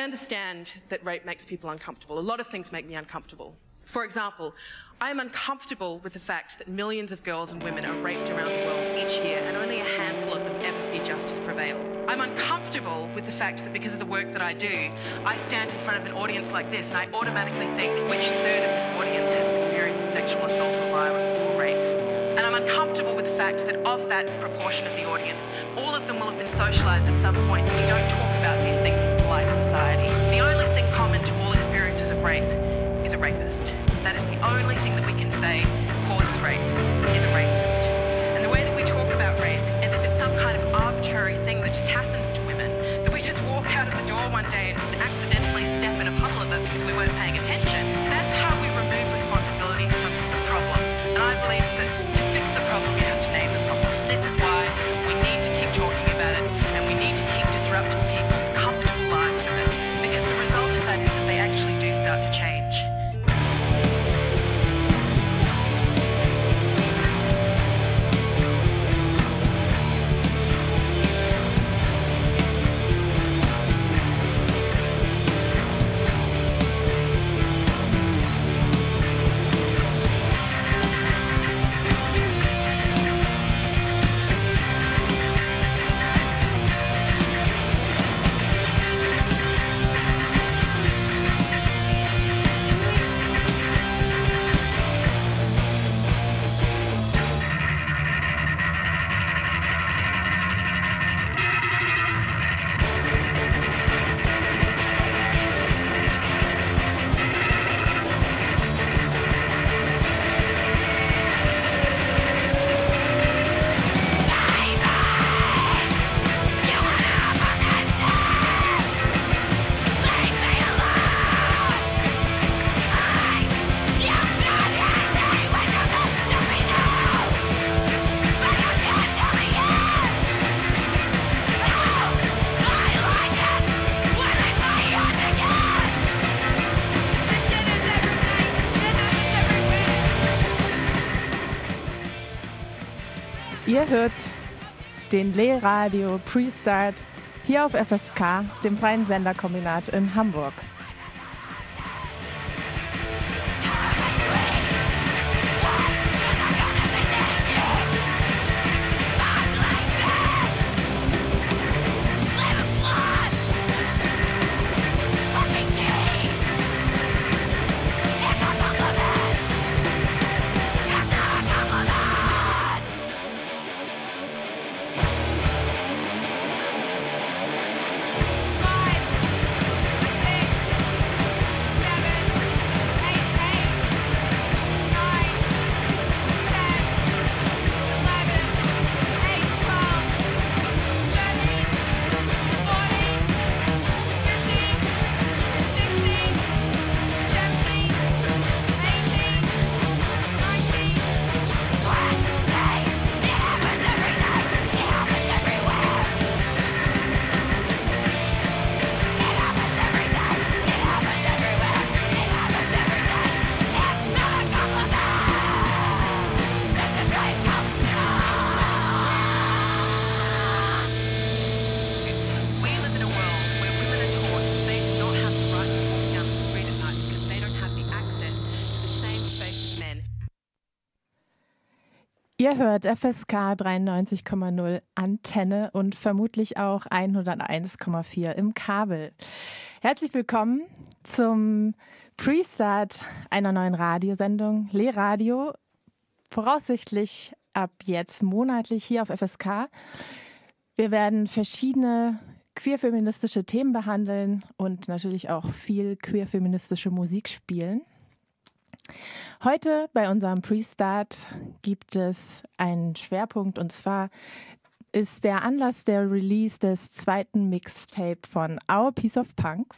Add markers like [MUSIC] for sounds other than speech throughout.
I understand that rape makes people uncomfortable. A lot of things make me uncomfortable. For example, I am uncomfortable with the fact that millions of girls and women are raped around the world each year and only a handful of them ever see justice prevail. I'm uncomfortable with the fact that because of the work that I do, I stand in front of an audience like this and I automatically think which third of this audience has experienced sexual assault or violence or rape. Uncomfortable with the fact that of that proportion of the audience, all of them will have been socialized at some point that we don't talk about these things in polite society. The only thing common to all experiences of rape is a rapist. That is the only thing that we can say causes rape is a rapist. And the way that we talk about rape as if it's some kind of arbitrary thing that just happens to women, that we just walk out of the door one day and just accidentally step in a puddle of it because we weren't paying attention, Ihr hört den Lehradio Pre-Start hier auf FSK, dem freien Senderkombinat in Hamburg. Ihr hört FSK 93,0 Antenne und vermutlich auch 101,4 im Kabel. Herzlich willkommen zum Pre-Start einer neuen Radiosendung Lehradio. Voraussichtlich ab jetzt monatlich hier auf FSK. Wir werden verschiedene queerfeministische Themen behandeln und natürlich auch viel queerfeministische Musik spielen. Heute bei unserem Pre-Start gibt es einen Schwerpunkt und zwar ist der Anlass der Release des zweiten Mixtape von Our Piece of Punk.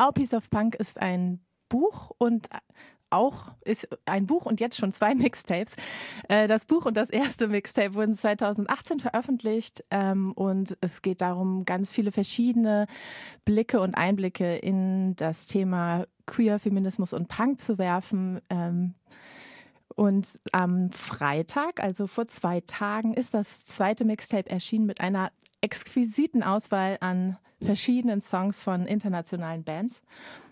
Our Piece of Punk ist ein Buch und auch ist ein Buch und jetzt schon zwei [LAUGHS] Mixtapes. Äh, das Buch und das erste Mixtape wurden 2018 veröffentlicht ähm, und es geht darum, ganz viele verschiedene Blicke und Einblicke in das Thema Queer, Feminismus und Punk zu werfen. Ähm, und am Freitag, also vor zwei Tagen, ist das zweite Mixtape erschienen mit einer exquisiten Auswahl an verschiedenen Songs von internationalen Bands.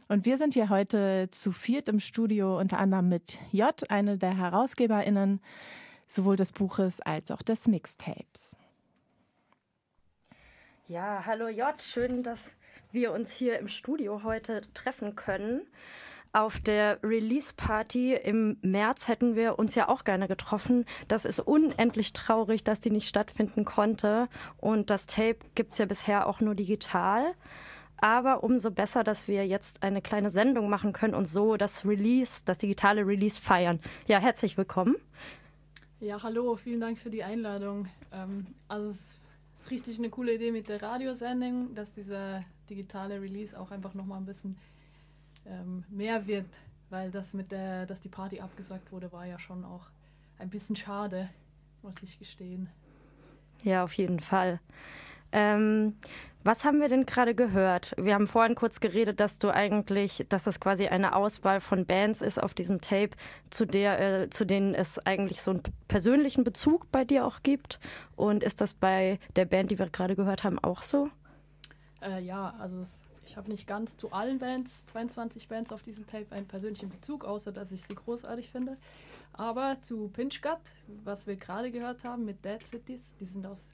Und wir sind hier heute zu viert im Studio, unter anderem mit J, eine der HerausgeberInnen sowohl des Buches als auch des Mixtapes. Ja, hallo J, schön, dass wir uns hier im Studio heute treffen können. Auf der Release-Party im März hätten wir uns ja auch gerne getroffen. Das ist unendlich traurig, dass die nicht stattfinden konnte. Und das Tape gibt es ja bisher auch nur digital. Aber umso besser, dass wir jetzt eine kleine Sendung machen können und so das Release, das digitale Release feiern. Ja, herzlich willkommen. Ja, hallo, vielen Dank für die Einladung. Ähm, also es ist richtig eine coole Idee mit der Radiosendung, dass dieser digitale Release auch einfach nochmal ein bisschen ähm, mehr wird, weil das mit der, dass die Party abgesagt wurde, war ja schon auch ein bisschen schade, muss ich gestehen. Ja, auf jeden Fall. Ähm, was haben wir denn gerade gehört? Wir haben vorhin kurz geredet, dass du eigentlich, dass das quasi eine Auswahl von Bands ist auf diesem Tape, zu der, äh, zu denen es eigentlich so einen persönlichen Bezug bei dir auch gibt. Und ist das bei der Band, die wir gerade gehört haben, auch so? Äh, ja, also es, ich habe nicht ganz zu allen Bands, 22 Bands auf diesem Tape, einen persönlichen Bezug, außer dass ich sie großartig finde. Aber zu Pinch Gut, was wir gerade gehört haben mit Dead Cities, die sind aus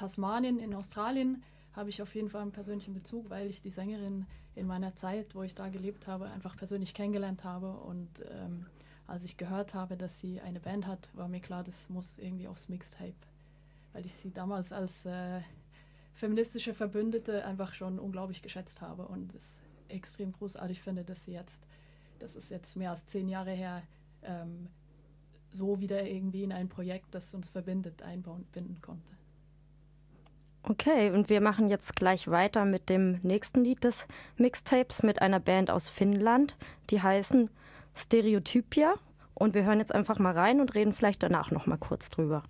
Tasmanien in Australien, habe ich auf jeden Fall einen persönlichen Bezug, weil ich die Sängerin in meiner Zeit, wo ich da gelebt habe, einfach persönlich kennengelernt habe. Und ähm, als ich gehört habe, dass sie eine Band hat, war mir klar, das muss irgendwie aufs Mixtape, weil ich sie damals als äh, feministische Verbündete einfach schon unglaublich geschätzt habe und es extrem großartig finde, dass sie jetzt, das ist jetzt mehr als zehn Jahre her, ähm, so wieder irgendwie in ein Projekt, das uns verbindet, einbinden konnte. Okay, und wir machen jetzt gleich weiter mit dem nächsten Lied des Mixtapes mit einer Band aus Finnland, die heißen Stereotypia. Und wir hören jetzt einfach mal rein und reden vielleicht danach noch mal kurz drüber.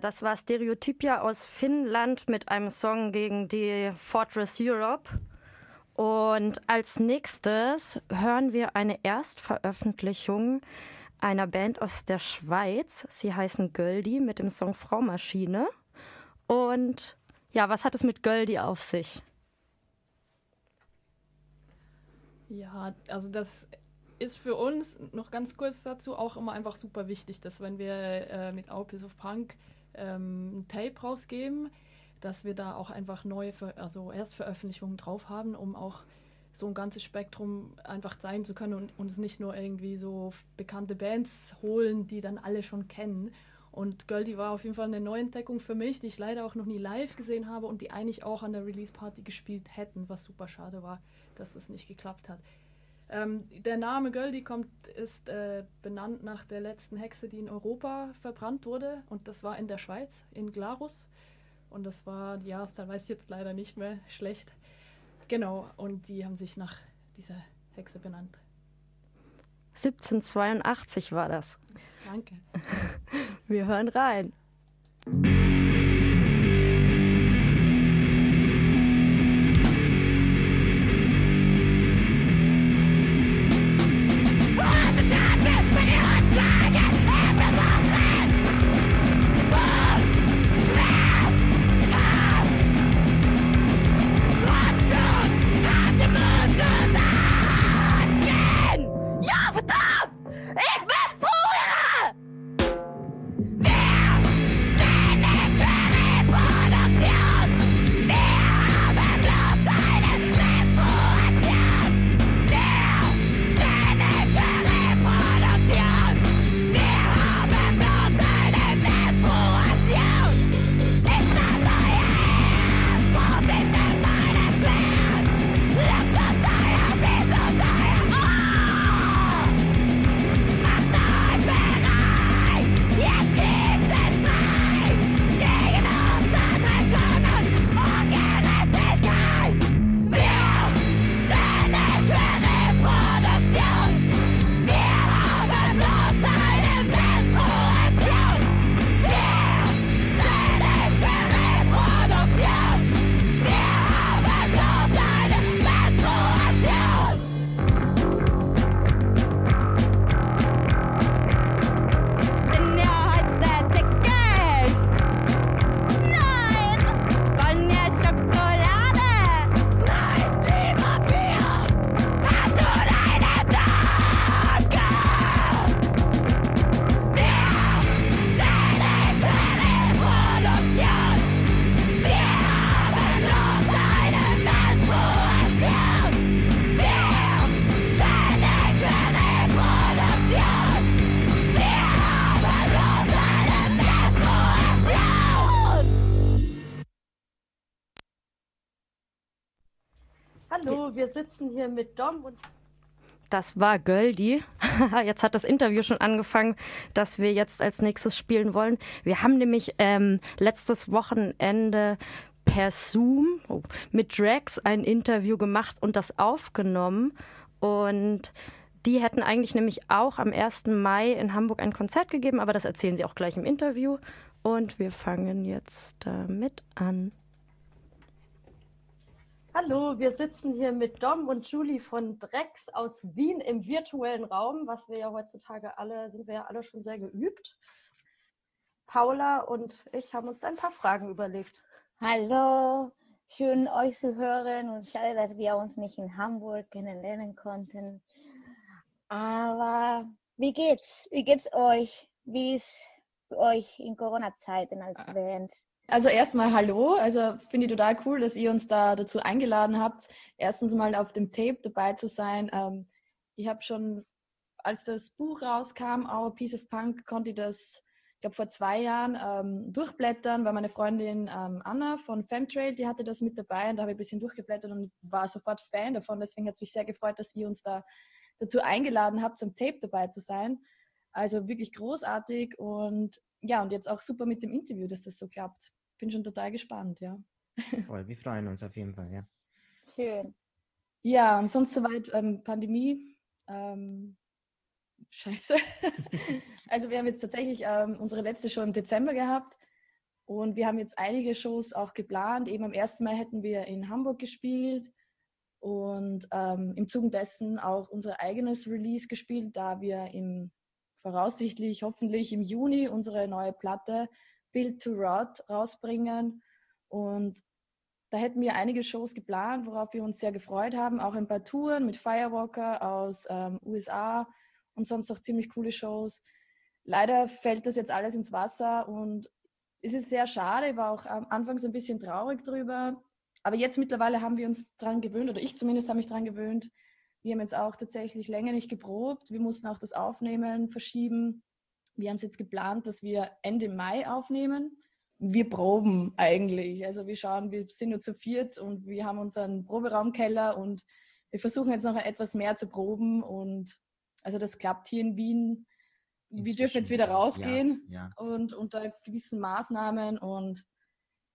Das war Stereotypia aus Finnland mit einem Song gegen die Fortress Europe. Und als nächstes hören wir eine Erstveröffentlichung einer Band aus der Schweiz. Sie heißen Göldi mit dem Song Frau Maschine. Und ja, was hat es mit Göldi auf sich? Ja, also das ist für uns noch ganz kurz dazu auch immer einfach super wichtig, dass wenn wir äh, mit Our Piece of Punk ähm, ein Tape rausgeben, dass wir da auch einfach neue, also Erstveröffentlichungen drauf haben, um auch so ein ganzes Spektrum einfach zeigen zu können und uns nicht nur irgendwie so bekannte Bands holen, die dann alle schon kennen. Und Goldie war auf jeden Fall eine Neuentdeckung für mich, die ich leider auch noch nie live gesehen habe und die eigentlich auch an der Release-Party gespielt hätten, was super schade war, dass das nicht geklappt hat. Ähm, der Name Goldie kommt, ist äh, benannt nach der letzten Hexe, die in Europa verbrannt wurde. Und das war in der Schweiz, in Glarus. Und das war, die Jahreszahl weiß ich jetzt leider nicht mehr, schlecht. Genau, und die haben sich nach dieser Hexe benannt. 1782 war das. Danke. [LAUGHS] Wir hören rein. Hallo, wir sitzen hier mit Dom und. Das war Göldi. [LAUGHS] jetzt hat das Interview schon angefangen, das wir jetzt als nächstes spielen wollen. Wir haben nämlich ähm, letztes Wochenende per Zoom oh, mit Drax ein Interview gemacht und das aufgenommen. Und die hätten eigentlich nämlich auch am 1. Mai in Hamburg ein Konzert gegeben, aber das erzählen sie auch gleich im Interview. Und wir fangen jetzt damit an. Hallo, wir sitzen hier mit Dom und Julie von Drex aus Wien im virtuellen Raum, was wir ja heutzutage alle, sind wir ja alle schon sehr geübt. Paula und ich haben uns ein paar Fragen überlegt. Hallo, schön euch zu hören und schade, dass wir uns nicht in Hamburg kennenlernen konnten. Aber wie geht's? Wie geht's euch? Wie ist für euch in Corona-Zeiten als Band? Also erstmal hallo, also finde ich total cool, dass ihr uns da dazu eingeladen habt, erstens mal auf dem Tape dabei zu sein. Ähm, ich habe schon, als das Buch rauskam, Our Piece of Punk, konnte ich das, ich glaube vor zwei Jahren, ähm, durchblättern, weil meine Freundin ähm, Anna von Femtrail, die hatte das mit dabei und da habe ich ein bisschen durchgeblättert und war sofort Fan davon. Deswegen hat es mich sehr gefreut, dass ihr uns da dazu eingeladen habt, zum Tape dabei zu sein. Also wirklich großartig und ja, und jetzt auch super mit dem Interview, dass das so klappt. Bin schon total gespannt, ja. [LAUGHS] Voll, wir freuen uns auf jeden Fall, ja. Schön. Ja, und sonst soweit ähm, Pandemie. Ähm, scheiße. [LAUGHS] also wir haben jetzt tatsächlich ähm, unsere letzte Show im Dezember gehabt und wir haben jetzt einige Shows auch geplant. Eben am 1. Mai hätten wir in Hamburg gespielt und ähm, im Zuge dessen auch unser eigenes Release gespielt, da wir im voraussichtlich hoffentlich im Juni unsere neue Platte Build to Rot rausbringen. Und da hätten wir einige Shows geplant, worauf wir uns sehr gefreut haben. Auch ein paar Touren mit Firewalker aus ähm, USA und sonst auch ziemlich coole Shows. Leider fällt das jetzt alles ins Wasser und es ist sehr schade. Ich war auch am Anfang so ein bisschen traurig drüber. Aber jetzt mittlerweile haben wir uns dran gewöhnt, oder ich zumindest habe mich dran gewöhnt. Wir haben jetzt auch tatsächlich länger nicht geprobt. Wir mussten auch das Aufnehmen verschieben. Wir haben es jetzt geplant, dass wir Ende Mai aufnehmen wir proben eigentlich. Also wir schauen, wir sind nur zu viert und wir haben unseren Proberaumkeller und wir versuchen jetzt noch etwas mehr zu proben und also das klappt hier in Wien. Wir Inzwischen, dürfen jetzt wieder rausgehen Ja, ja, und unter gewissen Maßnahmen und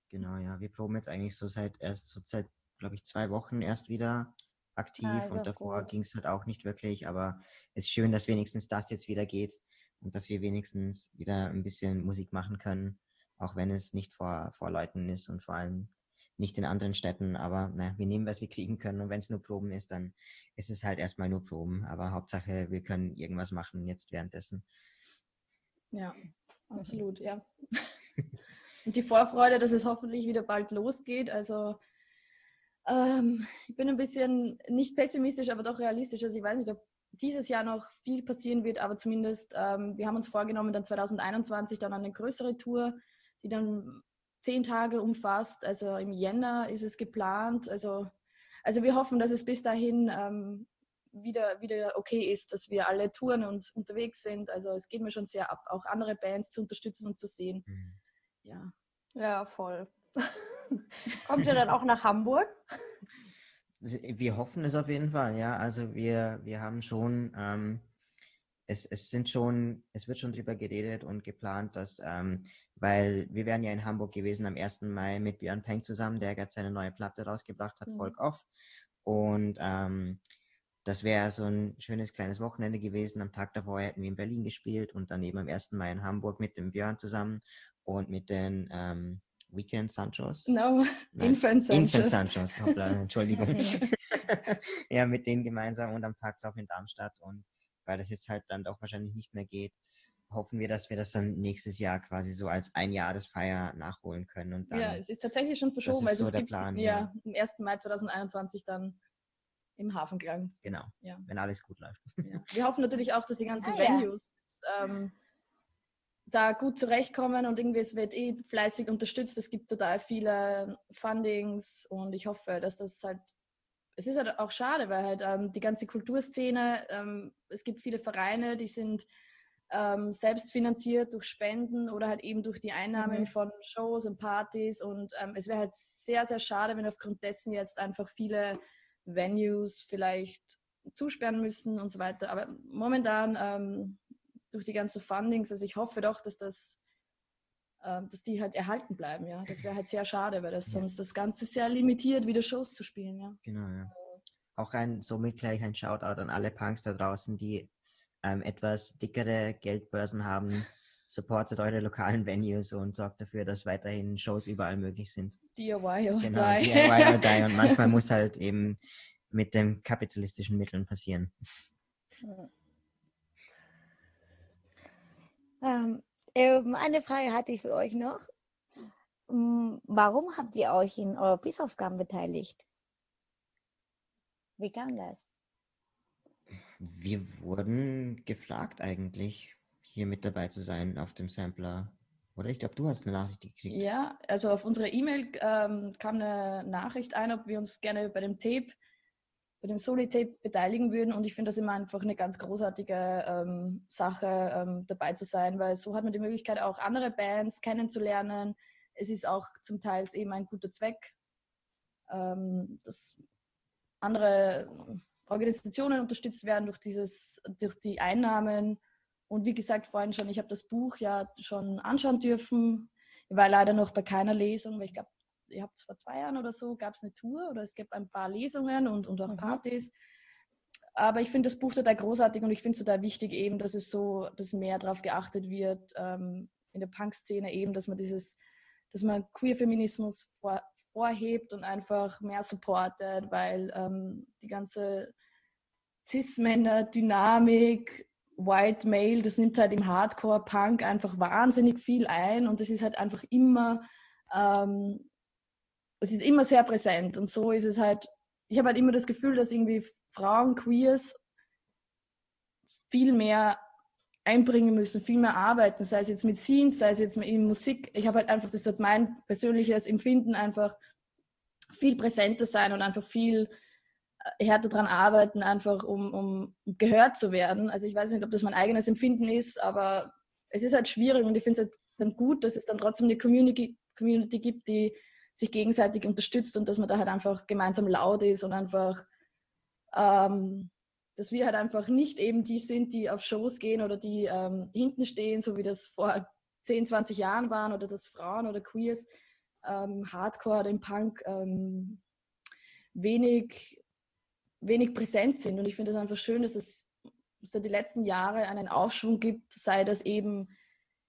genau, ja. Wir proben jetzt eigentlich so seit erst so seit, glaube ich, zwei Wochen erst wieder aktiv Also und davor ging es halt auch nicht wirklich, aber es ist schön, dass wenigstens das jetzt wieder geht und dass wir wenigstens wieder ein bisschen Musik machen können, auch wenn es nicht vor, vor Leuten ist und vor allem nicht in anderen Städten, aber naja, wir nehmen, was wir kriegen können und wenn es nur Proben ist, dann ist es halt erstmal nur Proben, aber Hauptsache, wir können irgendwas machen jetzt währenddessen. ja, absolut, ja. [LAUGHS] Und die Vorfreude, dass es hoffentlich wieder bald losgeht. Also ähm, ich bin ein bisschen nicht pessimistisch, aber doch realistisch. Also ich weiß nicht, ob dieses Jahr noch viel passieren wird, aber zumindest ähm, wir haben uns vorgenommen, dann 2021 dann eine größere Tour, die dann zehn Tage umfasst. Also im Jänner ist es geplant. Also, also wir hoffen, dass es bis dahin ähm, wieder, wieder okay ist, dass wir alle touren und unterwegs sind. Also es geht mir schon sehr ab, auch andere Bands zu unterstützen und zu sehen. Mhm. Ja. Ja, voll. [LAUGHS] Kommt ihr dann auch nach Hamburg? Wir hoffen es auf jeden Fall, ja. Also wir, wir haben schon, ähm, es, es sind schon, es wird schon drüber geredet und geplant, dass, ähm, weil wir wären ja in Hamburg gewesen am 1. Mai mit Björn Peng zusammen, der gerade seine neue Platte rausgebracht hat, Mhm. Folk Off. Und ähm, das wäre so ein schönes kleines Wochenende gewesen. Am Tag davor hätten wir in Berlin gespielt und dann eben am 1. Mai in Hamburg mit dem Björn zusammen und mit den ähm, Weekend Sanchos. No, Nein, Infant Infant Sanchez. Sanchez, hoppla, [LAUGHS] Entschuldigung. [LAUGHS] ja, mit denen gemeinsam und am Tag drauf in Darmstadt. Und weil das jetzt halt dann doch wahrscheinlich nicht mehr geht, hoffen wir, dass wir das dann nächstes Jahr quasi so als Einjahresfeier nachholen können. Und dann, Ja, es ist tatsächlich schon verschoben. ist also so es der gibt Plan, ja, am 1. Mai 2021 dann im Hafenklang. genau, Ja. wenn alles gut läuft. Ja. Wir hoffen natürlich auch, dass die ganzen Ah, ja. Venues ähm, da gut zurechtkommen und irgendwie es wird eh fleißig unterstützt. Es gibt total viele Fundings und ich hoffe, dass das halt es ist halt auch schade, weil halt ähm, die ganze Kulturszene, ähm, es gibt viele Vereine, die sind ähm, selbst finanziert durch Spenden oder halt eben durch die Einnahmen Mhm. von Shows und Partys und ähm, es wäre halt sehr, sehr schade, wenn aufgrund dessen jetzt einfach viele Venues vielleicht zusperren müssen und so weiter. Aber momentan ähm, durch die ganzen Fundings, also ich hoffe doch, dass das ähm, dass die halt erhalten bleiben, ja. Das wäre halt sehr schade, weil das Ja. sonst das Ganze sehr limitiert, wieder Shows zu spielen, ja. Genau, ja. Auch ein, somit gleich ein Shoutout an alle Punks da draußen, die ähm, etwas dickere Geldbörsen haben. [LAUGHS] Supportet eure lokalen Venues und sorgt dafür, dass weiterhin Shows überall möglich sind. DIY or Genau, die. DIY or die. [LAUGHS] Und manchmal muss halt eben mit den kapitalistischen Mitteln passieren. Ähm, ähm, eine Frage hatte ich für euch noch. Mm, Warum habt ihr euch in eurer Bissaufgaben beteiligt? Wie kam das? Wir wurden gefragt eigentlich, hier mit dabei zu sein auf dem Sampler. Oder ich glaube, du hast eine Nachricht gekriegt. Ja, also auf unsere E-Mail ähm, kam eine Nachricht ein, ob wir uns gerne bei dem Tape, bei dem Soli-Tape beteiligen würden. Und ich finde das immer einfach eine ganz großartige ähm, Sache, ähm, dabei zu sein, weil so hat man die Möglichkeit, auch andere Bands kennenzulernen. Es ist auch zum Teil eben ein guter Zweck, ähm, dass andere Organisationen unterstützt werden durch, dieses, durch die Einnahmen. Und wie gesagt, vorhin schon, ich habe das Buch ja schon anschauen dürfen. Ich war leider noch bei keiner Lesung, weil ich glaube, ihr habt vor zwei Jahren oder so, gab es eine Tour oder es gibt ein paar Lesungen und, und auch Mhm. Partys. Aber ich finde das Buch total großartig und ich finde es total wichtig eben, dass es so, dass mehr darauf geachtet wird ähm, in der Punk-Szene eben, dass man dieses, dass man Queer-Feminismus vor, vorhebt und einfach mehr supportet, weil ähm, die ganze Cis-Männer-Dynamik, White Male, das nimmt halt im Hardcore-Punk einfach wahnsinnig viel ein und es ist halt einfach immer ähm, es ist immer sehr präsent und so ist es halt, ich habe halt immer das Gefühl, dass irgendwie Frauen, Queers viel mehr einbringen müssen, viel mehr arbeiten, sei es jetzt mit Scenes, sei es jetzt in Musik. Ich habe halt einfach, das hat mein persönliches Empfinden einfach viel präsenter sein und einfach viel äh, härter daran arbeiten, einfach um, um gehört zu werden. Also ich weiß nicht, ob das mein eigenes Empfinden ist, aber es ist halt schwierig und ich finde es halt dann gut, dass es dann trotzdem eine Community, Community gibt, die sich gegenseitig unterstützt und dass man da halt einfach gemeinsam laut ist und einfach, ähm, dass wir halt einfach nicht eben die sind, die auf Shows gehen oder die ähm, hinten stehen, so wie das vor 10, 20 Jahren waren oder dass Frauen oder Queers ähm, Hardcore im Punk ähm, wenig, wenig präsent sind. Und ich finde es einfach schön, dass es so die letzten Jahre einen Aufschwung gibt, sei das eben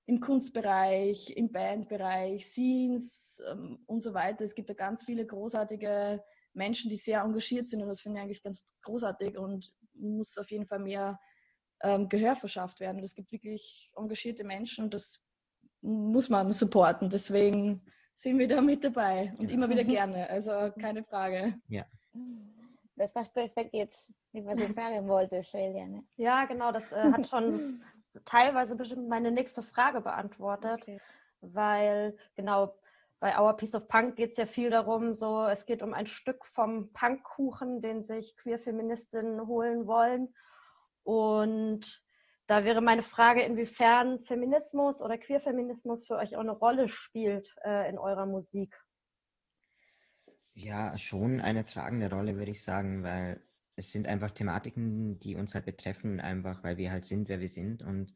im Kunstbereich, im Bandbereich, Scenes ähm, und so weiter. Es gibt da ganz viele großartige Menschen, die sehr engagiert sind und das finde ich eigentlich ganz großartig und muss auf jeden Fall mehr ähm, Gehör verschafft werden. Und es gibt wirklich engagierte Menschen und das muss man supporten. Deswegen sind wir da mit dabei und Genau. immer wieder gerne. Also keine Frage. Ja. Das passt perfekt jetzt, was du fragen wolltest, Celia. Ne? Ja, genau, das äh, hat schon [LAUGHS] teilweise bestimmt meine nächste Frage beantwortet, Okay. weil genau bei Our Piece of Punk geht es ja viel darum, so es geht um ein Stück vom Punkkuchen, den sich Queer-Feministinnen holen wollen. Und da wäre meine Frage, inwiefern Feminismus oder Queer-Feminismus für euch auch eine Rolle spielt äh, in eurer Musik. Ja, schon eine tragende Rolle, würde ich sagen, weil es sind einfach Thematiken, die uns halt betreffen, einfach weil wir halt sind, wer wir sind und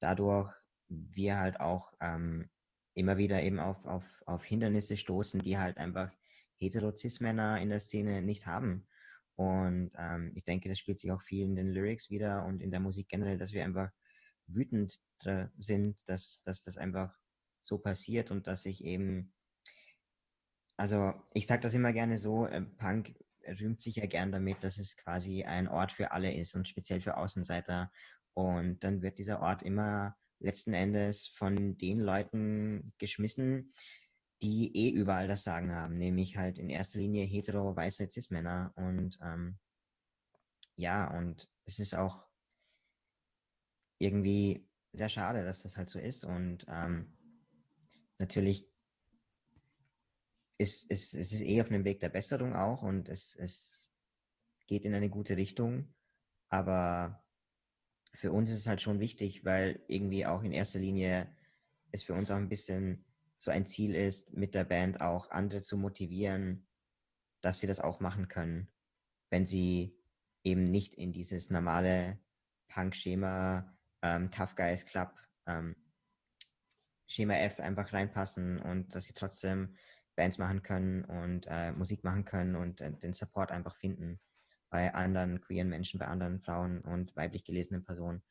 dadurch wir halt auch ähm, immer wieder eben auf, auf, auf Hindernisse stoßen, die halt einfach hetero-cis-Männer in der Szene nicht haben. Und ähm, ich denke, das spielt sich auch viel in den Lyrics wieder und in der Musik generell, dass wir einfach wütend sind, dass, dass das einfach so passiert und dass sich eben also ich sage das immer gerne so, äh, Punk rühmt sich ja gern damit, dass es quasi ein Ort für alle ist und speziell für Außenseiter. Und dann wird dieser Ort immer letzten Endes von den Leuten geschmissen, die eh überall das Sagen haben, nämlich halt in erster Linie hetero, weiße Cis-Männer. Und ähm, ja, und es ist auch irgendwie sehr schade, dass das halt so ist. Und ähm, natürlich ist, ist, es ist eh auf einem Weg der Besserung auch und es, es geht in eine gute Richtung. Aber für uns ist es halt schon wichtig, weil irgendwie auch in erster Linie es für uns auch ein bisschen so ein Ziel ist, mit der Band auch andere zu motivieren, dass sie das auch machen können, wenn sie eben nicht in dieses normale Punk-Schema, ähm, Tough Guys Club, ähm, Schema F einfach reinpassen und dass sie trotzdem Bands machen können und äh, Musik machen können und äh, den Support einfach finden bei anderen queeren Menschen, bei anderen Frauen und weiblich gelesenen Personen.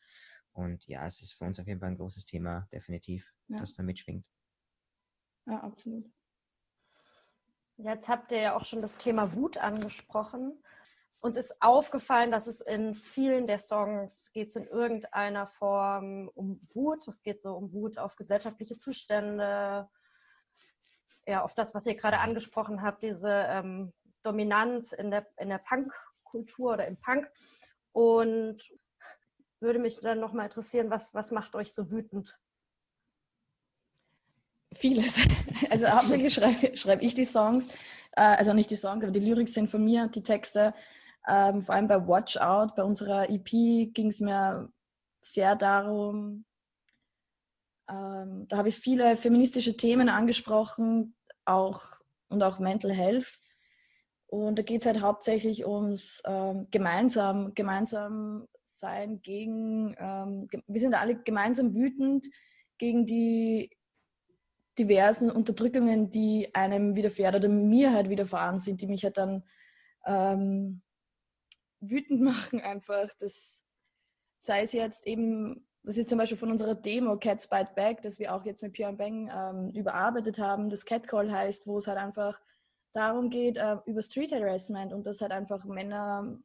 Und ja, es ist für uns auf jeden Fall ein großes Thema, definitiv, Ja. das da mitschwingt. Ja, absolut. Jetzt habt ihr ja auch schon das Thema Wut angesprochen. Uns ist aufgefallen, dass es in vielen der Songs geht es in irgendeiner Form um Wut. Es geht so um Wut auf gesellschaftliche Zustände, ja, auf das, was ihr gerade angesprochen habt, diese ähm, Dominanz in der, in der Punk-Kultur oder im Punk. Und würde mich dann nochmal interessieren, was, was macht euch so wütend? Vieles. [LAUGHS] Also hauptsächlich schreibe schreib ich die Songs, äh, also nicht die Songs, aber die Lyrics sind von mir, die Texte. Ähm, vor allem bei Watch Out, bei unserer EP ging es mir sehr darum, ähm, da habe ich viele feministische Themen angesprochen, auch und auch Mental Health. Und da geht es halt hauptsächlich ums ähm, gemeinsam, gemeinsam sein gegen, ähm, wir sind alle gemeinsam wütend gegen die diversen Unterdrückungen, die einem widerfährt oder mir halt widerfahren sind, die mich halt dann ähm, wütend [LAUGHS] machen einfach. Das sei es jetzt eben, das ist zum Beispiel von unserer Demo Cats Bite Back, das wir auch jetzt mit Björn Beng ähm, überarbeitet haben, das Catcall heißt, wo es halt einfach darum geht, äh, über Street Harassment und dass halt einfach Männer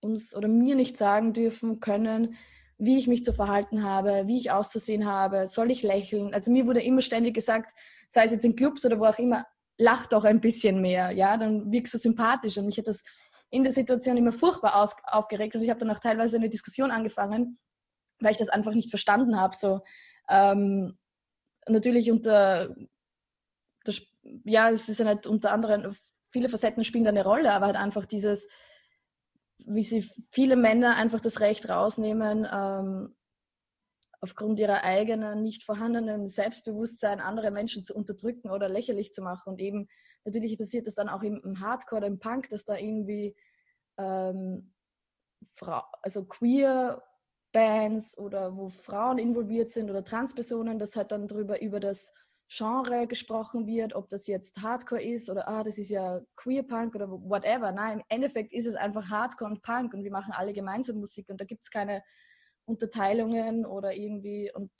uns oder mir nicht sagen dürfen können, wie ich mich zu verhalten habe, wie ich auszusehen habe, soll ich lächeln. Also mir wurde immer ständig gesagt, sei es jetzt in Clubs oder wo auch immer, lach doch ein bisschen mehr, ja, dann wirkst du sympathisch. Und mich hat das in der Situation immer furchtbar aufgeregt und ich habe dann auch teilweise eine Diskussion angefangen, weil ich das einfach nicht verstanden habe. So, ähm, natürlich unter, das, ja, es ist ja nicht unter anderem, viele Facetten spielen da eine Rolle, aber halt einfach dieses, wie sie viele Männer einfach das Recht rausnehmen, ähm, aufgrund ihrer eigenen nicht vorhandenen Selbstbewusstsein andere Menschen zu unterdrücken oder lächerlich zu machen. Und eben natürlich passiert das dann auch im, Hardcore, im Punk, dass da irgendwie ähm, Frau, also queer Bands oder wo Frauen involviert sind oder Transpersonen, dass halt dann darüber über das Genre gesprochen wird, ob das jetzt Hardcore ist oder ah, das ist ja Queer Punk oder whatever. Nein, im Endeffekt ist es einfach Hardcore und Punk und wir machen alle gemeinsam Musik und da gibt es keine Unterteilungen oder irgendwie und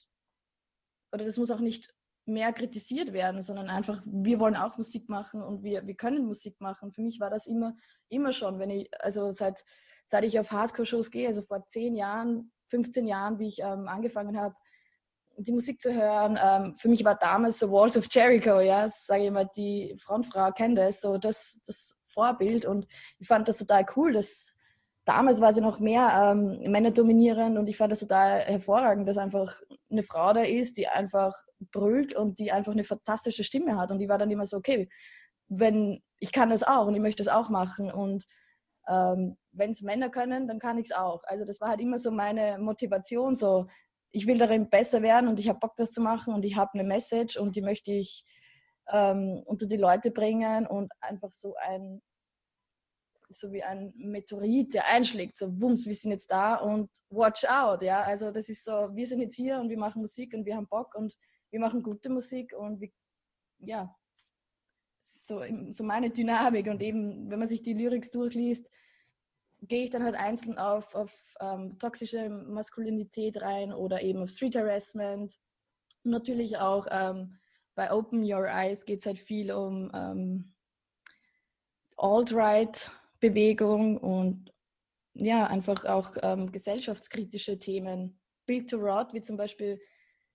oder das muss auch nicht mehr kritisiert werden, sondern einfach, wir wollen auch Musik machen und wir, wir können Musik machen. Für mich war das immer, immer schon, wenn ich, also seit, seit ich auf Hardcore-Shows gehe, also vor zehn Jahren, 15 Jahren, wie ich ähm, angefangen habe, die Musik zu hören. Ähm, für mich war damals so Walls of Jericho, ja, sage ich mal, die Frontfrau kennt das, so das, das Vorbild. Und ich fand das total cool, dass damals war sie noch mehr ähm, Männer dominierend und ich fand das total hervorragend, dass einfach eine Frau da ist, die einfach brüllt und die einfach eine fantastische Stimme hat. Und die war dann immer so, okay, wenn ich kann das auch und ich möchte das auch machen. Und ähm, wenn es Männer können, dann kann ich es auch. Also das war halt immer so meine Motivation, so ich will darin besser werden und ich habe Bock, das zu machen und ich habe eine Message und die möchte ich ähm, unter die Leute bringen und einfach so ein so wie ein Meteorit, der einschlägt, so wumms, wir sind jetzt da und watch out, ja, also das ist so, wir sind jetzt hier und wir machen Musik und wir haben Bock und wir machen gute Musik und wir, ja, so, so meine Dynamik und eben, wenn man sich die Lyrics durchliest, gehe ich dann halt einzeln auf, auf ähm, toxische Maskulinität rein oder eben auf Street Harassment. natürlich auch ähm, bei Open Your Eyes geht es halt viel um ähm, Alt-Right-Bewegung und ja, einfach auch ähm, gesellschaftskritische Themen. Build to Rot, wie zum Beispiel,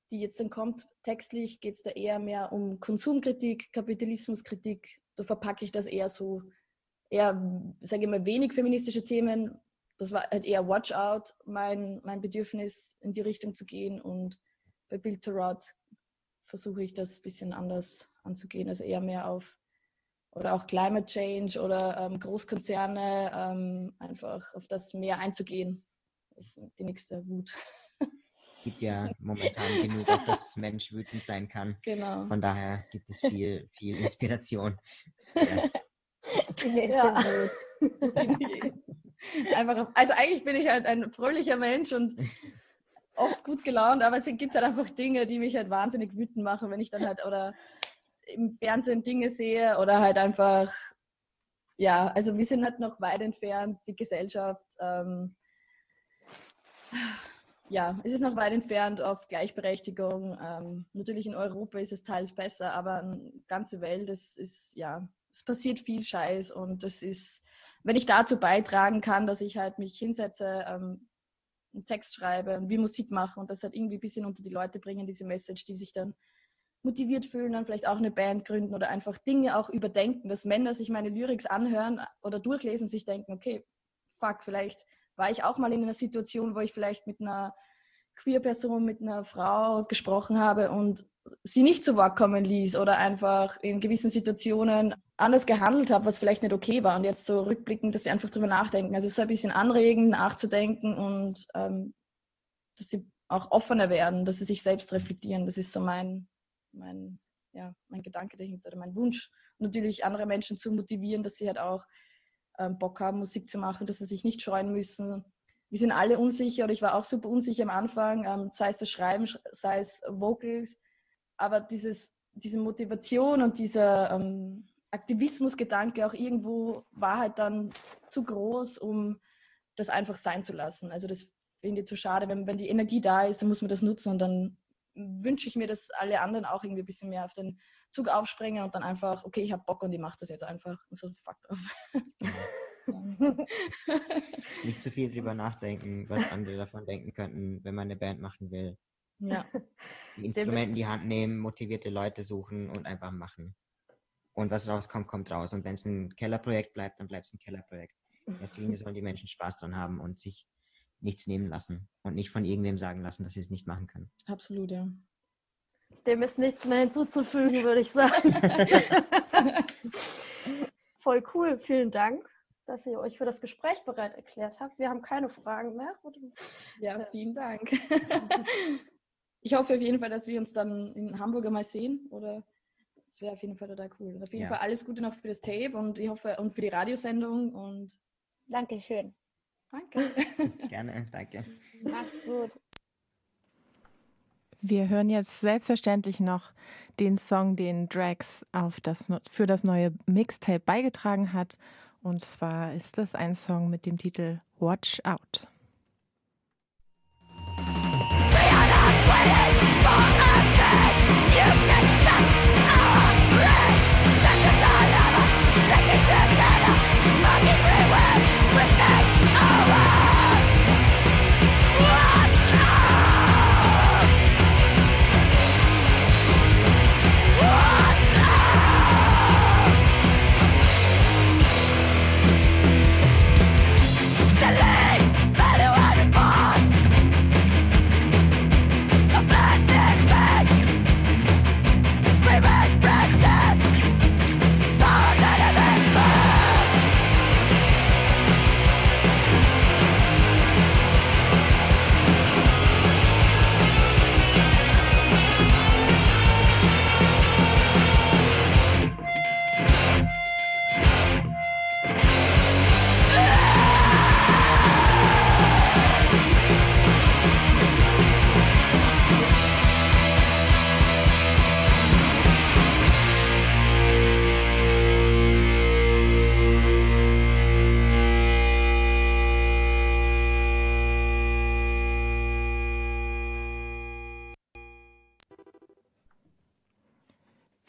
die jetzt dann kommt, textlich geht es da eher mehr um Konsumkritik, Kapitalismuskritik. Da verpacke ich das eher so eher, sage ich mal, wenig feministische Themen. Das war halt eher Watch Out, mein, mein Bedürfnis in die Richtung zu gehen. Und bei Build to Rot versuche ich das ein bisschen anders anzugehen, also eher mehr auf oder auch Climate Change oder ähm, Großkonzerne, ähm, einfach auf das mehr einzugehen, ist die nächste Wut. Es gibt ja momentan genug, auf das Mensch wütend sein kann. Genau. Von daher gibt es viel, viel Inspiration. Ja. [LAUGHS] [LAUGHS] Die nächste Ja. [LAUGHS] Einfach, also eigentlich bin ich halt ein fröhlicher Mensch und oft gut gelaunt, aber es gibt halt einfach Dinge, die mich halt wahnsinnig wütend machen, wenn ich dann halt oder im Fernsehen Dinge sehe oder halt einfach, ja, also wir sind halt noch weit entfernt, die Gesellschaft, ähm, ja, es ist noch weit entfernt auf Gleichberechtigung. Ähm, natürlich in Europa ist es teils besser, aber die ganze Welt, es ist, ja, es passiert viel Scheiß und das ist, wenn ich dazu beitragen kann, dass ich halt mich hinsetze, ähm, einen Text schreibe und wir Musik machen und das halt irgendwie ein bisschen unter die Leute bringen, diese Message, die sich dann motiviert fühlen, dann vielleicht auch eine Band gründen oder einfach Dinge auch überdenken, dass Männer sich meine Lyrics anhören oder durchlesen, sich denken, okay, fuck, vielleicht war ich auch mal in einer Situation, wo ich vielleicht mit einer Queer-Person, mit einer Frau gesprochen habe und sie nicht zu Wort kommen ließ oder einfach in gewissen Situationen anders gehandelt habe, was vielleicht nicht okay war. Und jetzt so rückblickend, dass sie einfach drüber nachdenken. Also so ein bisschen anregen, nachzudenken und ähm, dass sie auch offener werden, dass sie sich selbst reflektieren. Das ist so mein, mein, ja, mein Gedanke dahinter, oder mein Wunsch. Und natürlich andere Menschen zu motivieren, dass sie halt auch ähm, Bock haben, Musik zu machen, dass sie sich nicht scheuen müssen. Wir sind alle unsicher oder ich war auch super unsicher am Anfang, ähm, sei es das Schreiben, sei es Vocals, aber dieses, diese Motivation und dieser ähm, Aktivismusgedanke auch irgendwo war halt dann zu groß, um das einfach sein zu lassen. Also das finde ich zu schade, wenn, wenn die Energie da ist, dann muss man das nutzen und dann wünsche ich mir, dass alle anderen auch irgendwie ein bisschen mehr auf den Zug aufspringen und dann einfach, okay, ich habe Bock und ich mache das jetzt einfach. Und so, fuck off. Nicht zu viel drüber nachdenken, was andere davon denken könnten, wenn man eine Band machen will. Ja. [LAUGHS] Die Instrumente in die Hand nehmen, motivierte Leute suchen und einfach machen. Und was rauskommt, kommt raus. Und wenn es ein Kellerprojekt bleibt, dann bleibt es ein Kellerprojekt. In erster Linie [LAUGHS] sollen die Menschen Spaß dran haben und sich nichts nehmen lassen und nicht von irgendwem sagen lassen, dass sie es nicht machen können. Absolut, ja. Dem ist nichts mehr hinzuzufügen, würde ich sagen. [LAUGHS] Voll cool. Vielen Dank, dass ihr euch für das Gespräch bereit erklärt habt. Wir haben keine Fragen mehr. Ja, vielen Dank. Ich hoffe auf jeden Fall, dass wir uns dann in Hamburg einmal sehen. Oder das wäre auf jeden Fall total cool. Und auf jeden Ja. Fall alles Gute noch für das Tape und ich hoffe und für die Radiosendung und Dankeschön. danke. [LAUGHS] Gerne, danke. Mach's gut. Wir hören jetzt selbstverständlich noch den Song, den Drax auf das, für das neue Mixtape beigetragen hat. Und zwar ist das ein Song mit dem Titel Watch Out.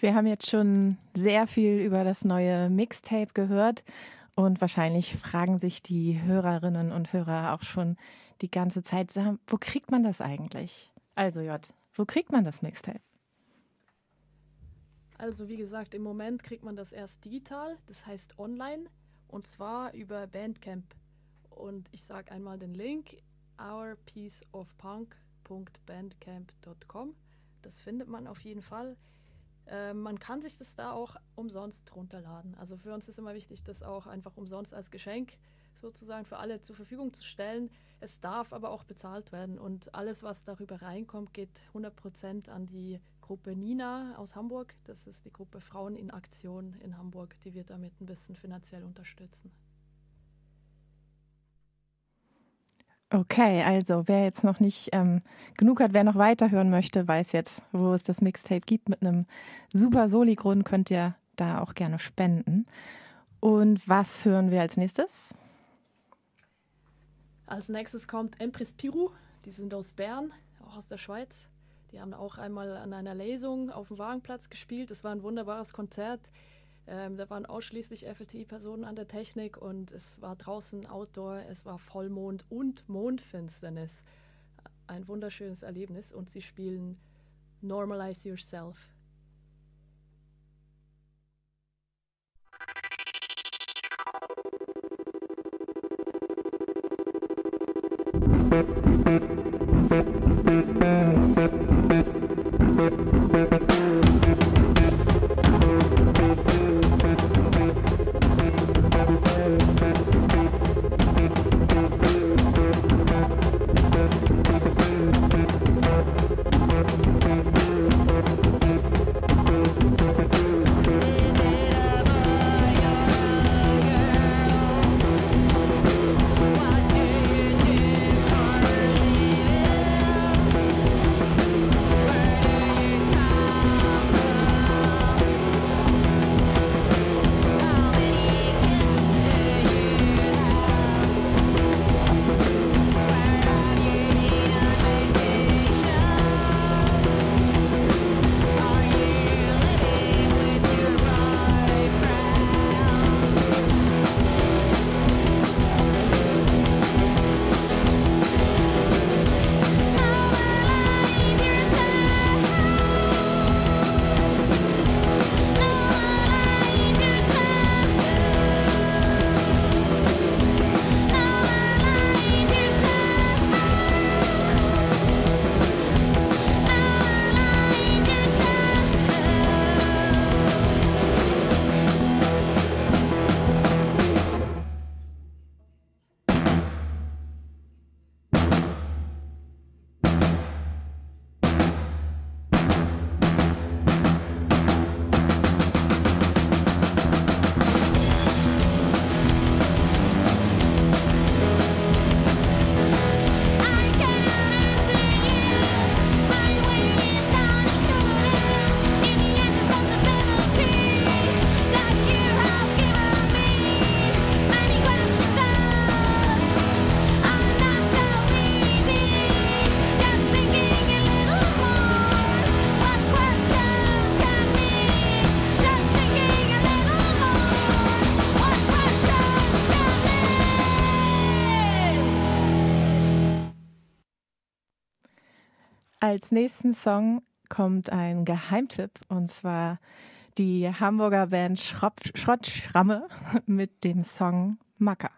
Wir haben jetzt schon sehr viel über das neue Mixtape gehört und wahrscheinlich fragen sich die Hörerinnen und Hörer auch schon die ganze Zeit, wo kriegt man das eigentlich? Also J, wo kriegt man das Mixtape? Also wie gesagt, im Moment kriegt man das erst digital, das heißt online, und zwar über Bandcamp. Und ich sage einmal den Link, ourpieceofpunk.bandcamp.com. Das findet man auf jeden Fall. Äh, man kann sich das da auch umsonst runterladen. Also für uns ist immer wichtig, das auch einfach umsonst als Geschenk sozusagen für alle zur Verfügung zu stellen. Es darf aber auch bezahlt werden und alles, was darüber reinkommt, geht 100% an die Gruppe Nina aus Hamburg. Das ist die Gruppe Frauen in Aktion in Hamburg, die wir damit ein bisschen finanziell unterstützen. Okay, also wer jetzt noch nicht ähm, genug hat, wer noch weiterhören möchte, weiß jetzt, wo es das Mixtape gibt. Mit einem super Soli-Grund könnt ihr da auch gerne spenden. Und was hören wir als nächstes? Als nächstes kommt Empress Piru, die sind aus Bern, auch aus der Schweiz. Die haben auch einmal an einer Lesung auf dem Wagenplatz gespielt. Es war ein wunderbares Konzert. Ähm, da waren ausschließlich FLTI-Personen an der Technik und es war draußen Outdoor, es war Vollmond und Mondfinsternis. Ein wunderschönes Erlebnis und sie spielen Normalize Yourself. Do you Als nächsten Song kommt ein Geheimtipp und zwar die Hamburger Band Schrott, Schrottschramme [LAUGHS] mit dem Song Macker.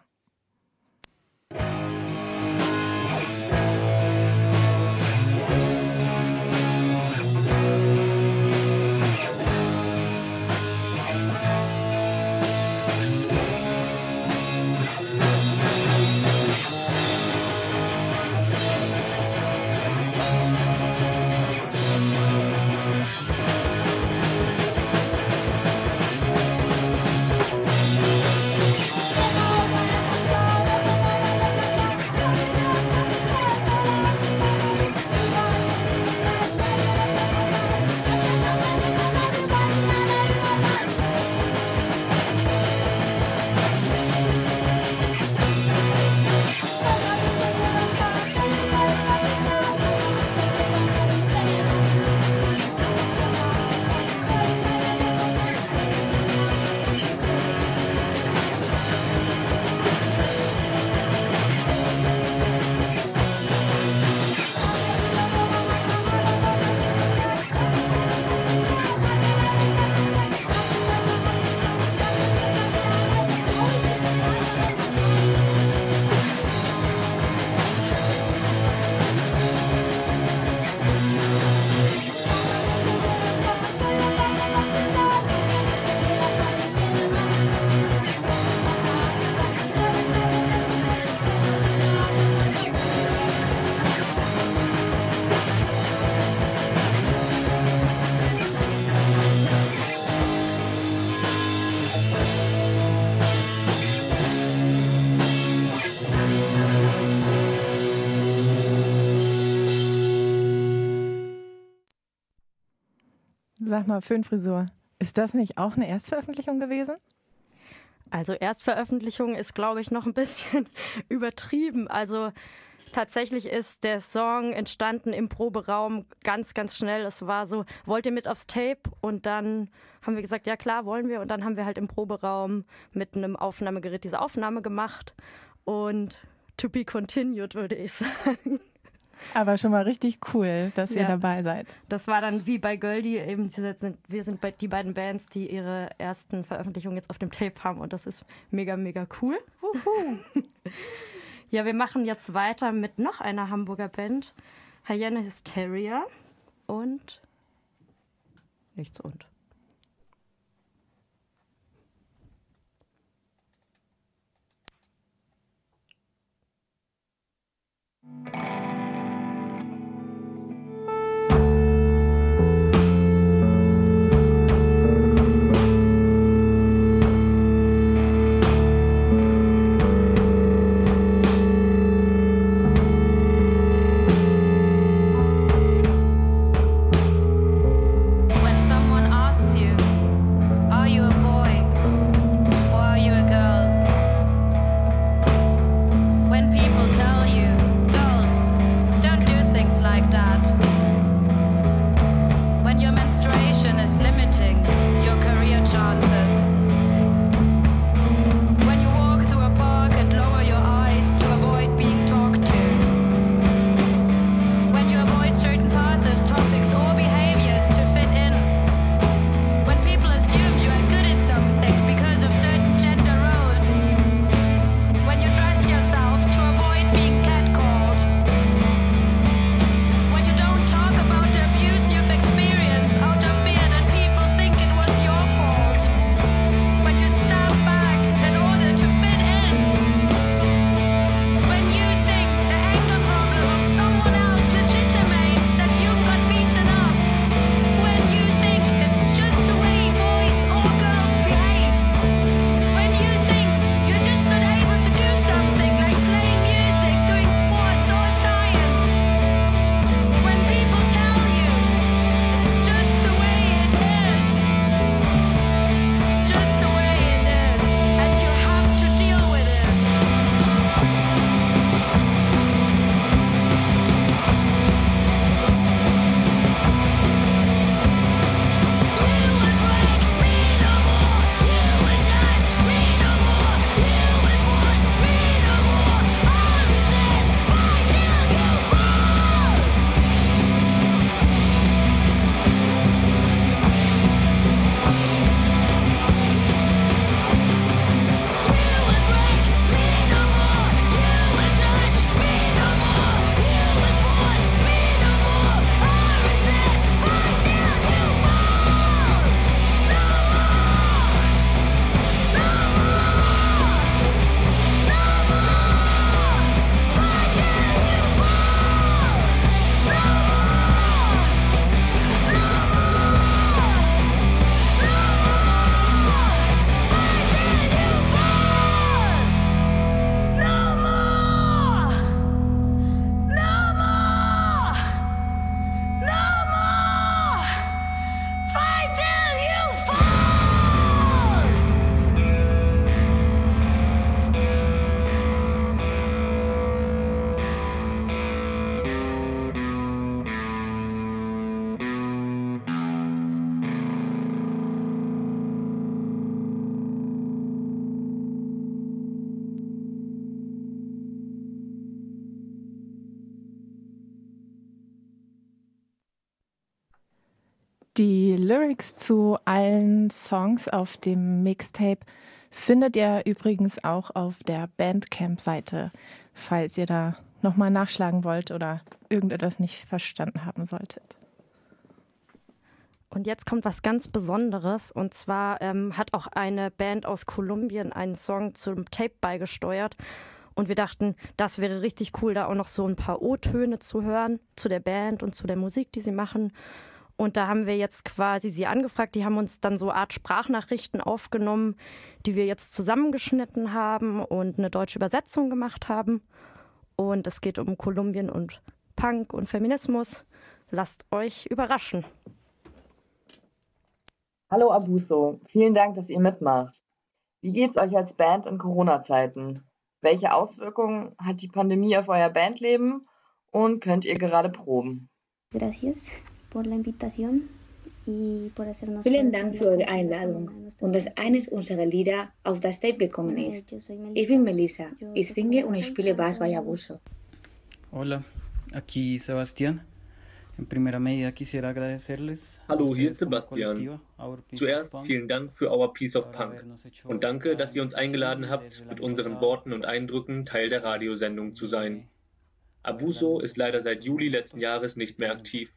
Sag mal, Föhnfrisur, ist das nicht auch eine Erstveröffentlichung gewesen? Also Erstveröffentlichung ist, glaube ich, noch ein bisschen [LAUGHS] übertrieben. Also tatsächlich ist der Song entstanden im Proberaum ganz, ganz schnell. Es war so, wollt ihr mit aufs Tape? Und dann haben wir gesagt, ja klar, wollen wir. Und dann haben wir halt im Proberaum mit einem Aufnahmegerät diese Aufnahme gemacht. Und to be continued, würde ich [LAUGHS] sagen. Aber schon mal richtig cool, dass ihr Ja. dabei seid. Das war dann wie bei Goldie, eben sind, wir sind die beiden Bands, die ihre ersten Veröffentlichungen jetzt auf dem Tape haben und das ist mega, mega cool. [LAUGHS] ja, wir machen jetzt weiter mit noch einer Hamburger Band, Hyena Hysteria und nichts und. When Lyrics zu allen Songs auf dem Mixtape findet ihr übrigens auch auf der Bandcamp-Seite, falls ihr da nochmal nachschlagen wollt oder irgendetwas nicht verstanden haben solltet. Und jetzt kommt was ganz Besonderes. Und zwar ähm, hat auch eine Band aus Kolumbien einen Song zum Tape beigesteuert. Und wir dachten, das wäre richtig cool, da auch noch so ein paar O-Töne zu hören zu der Band und zu der Musik, die sie machen. Und da haben wir jetzt quasi sie angefragt. Die haben uns dann so Art Sprachnachrichten aufgenommen, die wir jetzt zusammengeschnitten haben und eine deutsche Übersetzung gemacht haben. Und es geht um Kolumbien und Punk und Feminismus. Lasst euch überraschen. Hallo Abuso, vielen Dank, dass ihr mitmacht. Wie geht's euch als Band in Corona-Zeiten? Welche Auswirkungen hat die Pandemie auf euer Bandleben und könnt ihr gerade proben? Gracias por la invitación y por hacernos Vielen Dank für eure Einladung und dass eines unserer Lieder auf das Tape gekommen ist. Ich bin Melissa. Ich singe und ich spiele Bass bei Abuso. Hola, aquí Sebastián. En primera medida quisiera agradecerles. Hallo, hier ist Sebastian. Zuerst vielen Dank für Our Piece of Punk und danke, dass ihr uns eingeladen habt, mit unseren. Worten und Eindrücken Teil der Radiosendung zu sein. Abuso ist leider seit Juli letzten Jahres nicht mehr aktiv.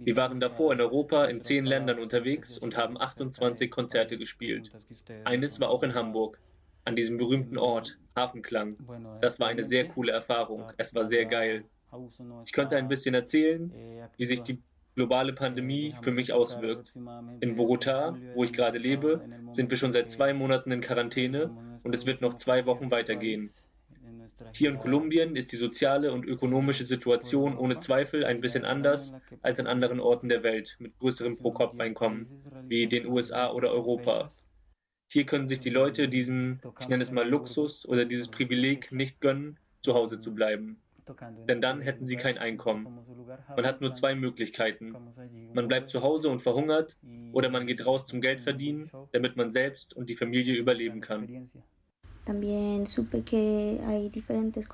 Wir waren davor in Europa in zehn Ländern unterwegs und haben 28 Konzerte gespielt. Eines war auch in Hamburg, an diesem berühmten Ort, Hafenklang. Das war eine sehr coole Erfahrung. Es war sehr geil. Ich könnte ein bisschen erzählen, wie sich die globale Pandemie für mich auswirkt. In Bogotá, wo ich gerade lebe, sind wir schon seit zwei Monaten in Quarantäne und es wird noch zwei Wochen weitergehen. Hier in Kolumbien ist die soziale und ökonomische Situation ohne Zweifel ein bisschen anders als an anderen Orten der Welt mit größerem Pro-Kopf-Einkommen, wie den USA oder Europa. Hier können sich die Leute diesen, ich nenne es mal Luxus oder dieses Privileg nicht gönnen, zu Hause zu bleiben. Denn dann hätten sie kein Einkommen. Man hat nur zwei Möglichkeiten. Man bleibt zu Hause und verhungert oder man geht raus zum Geld verdienen, damit man selbst und die Familie überleben kann.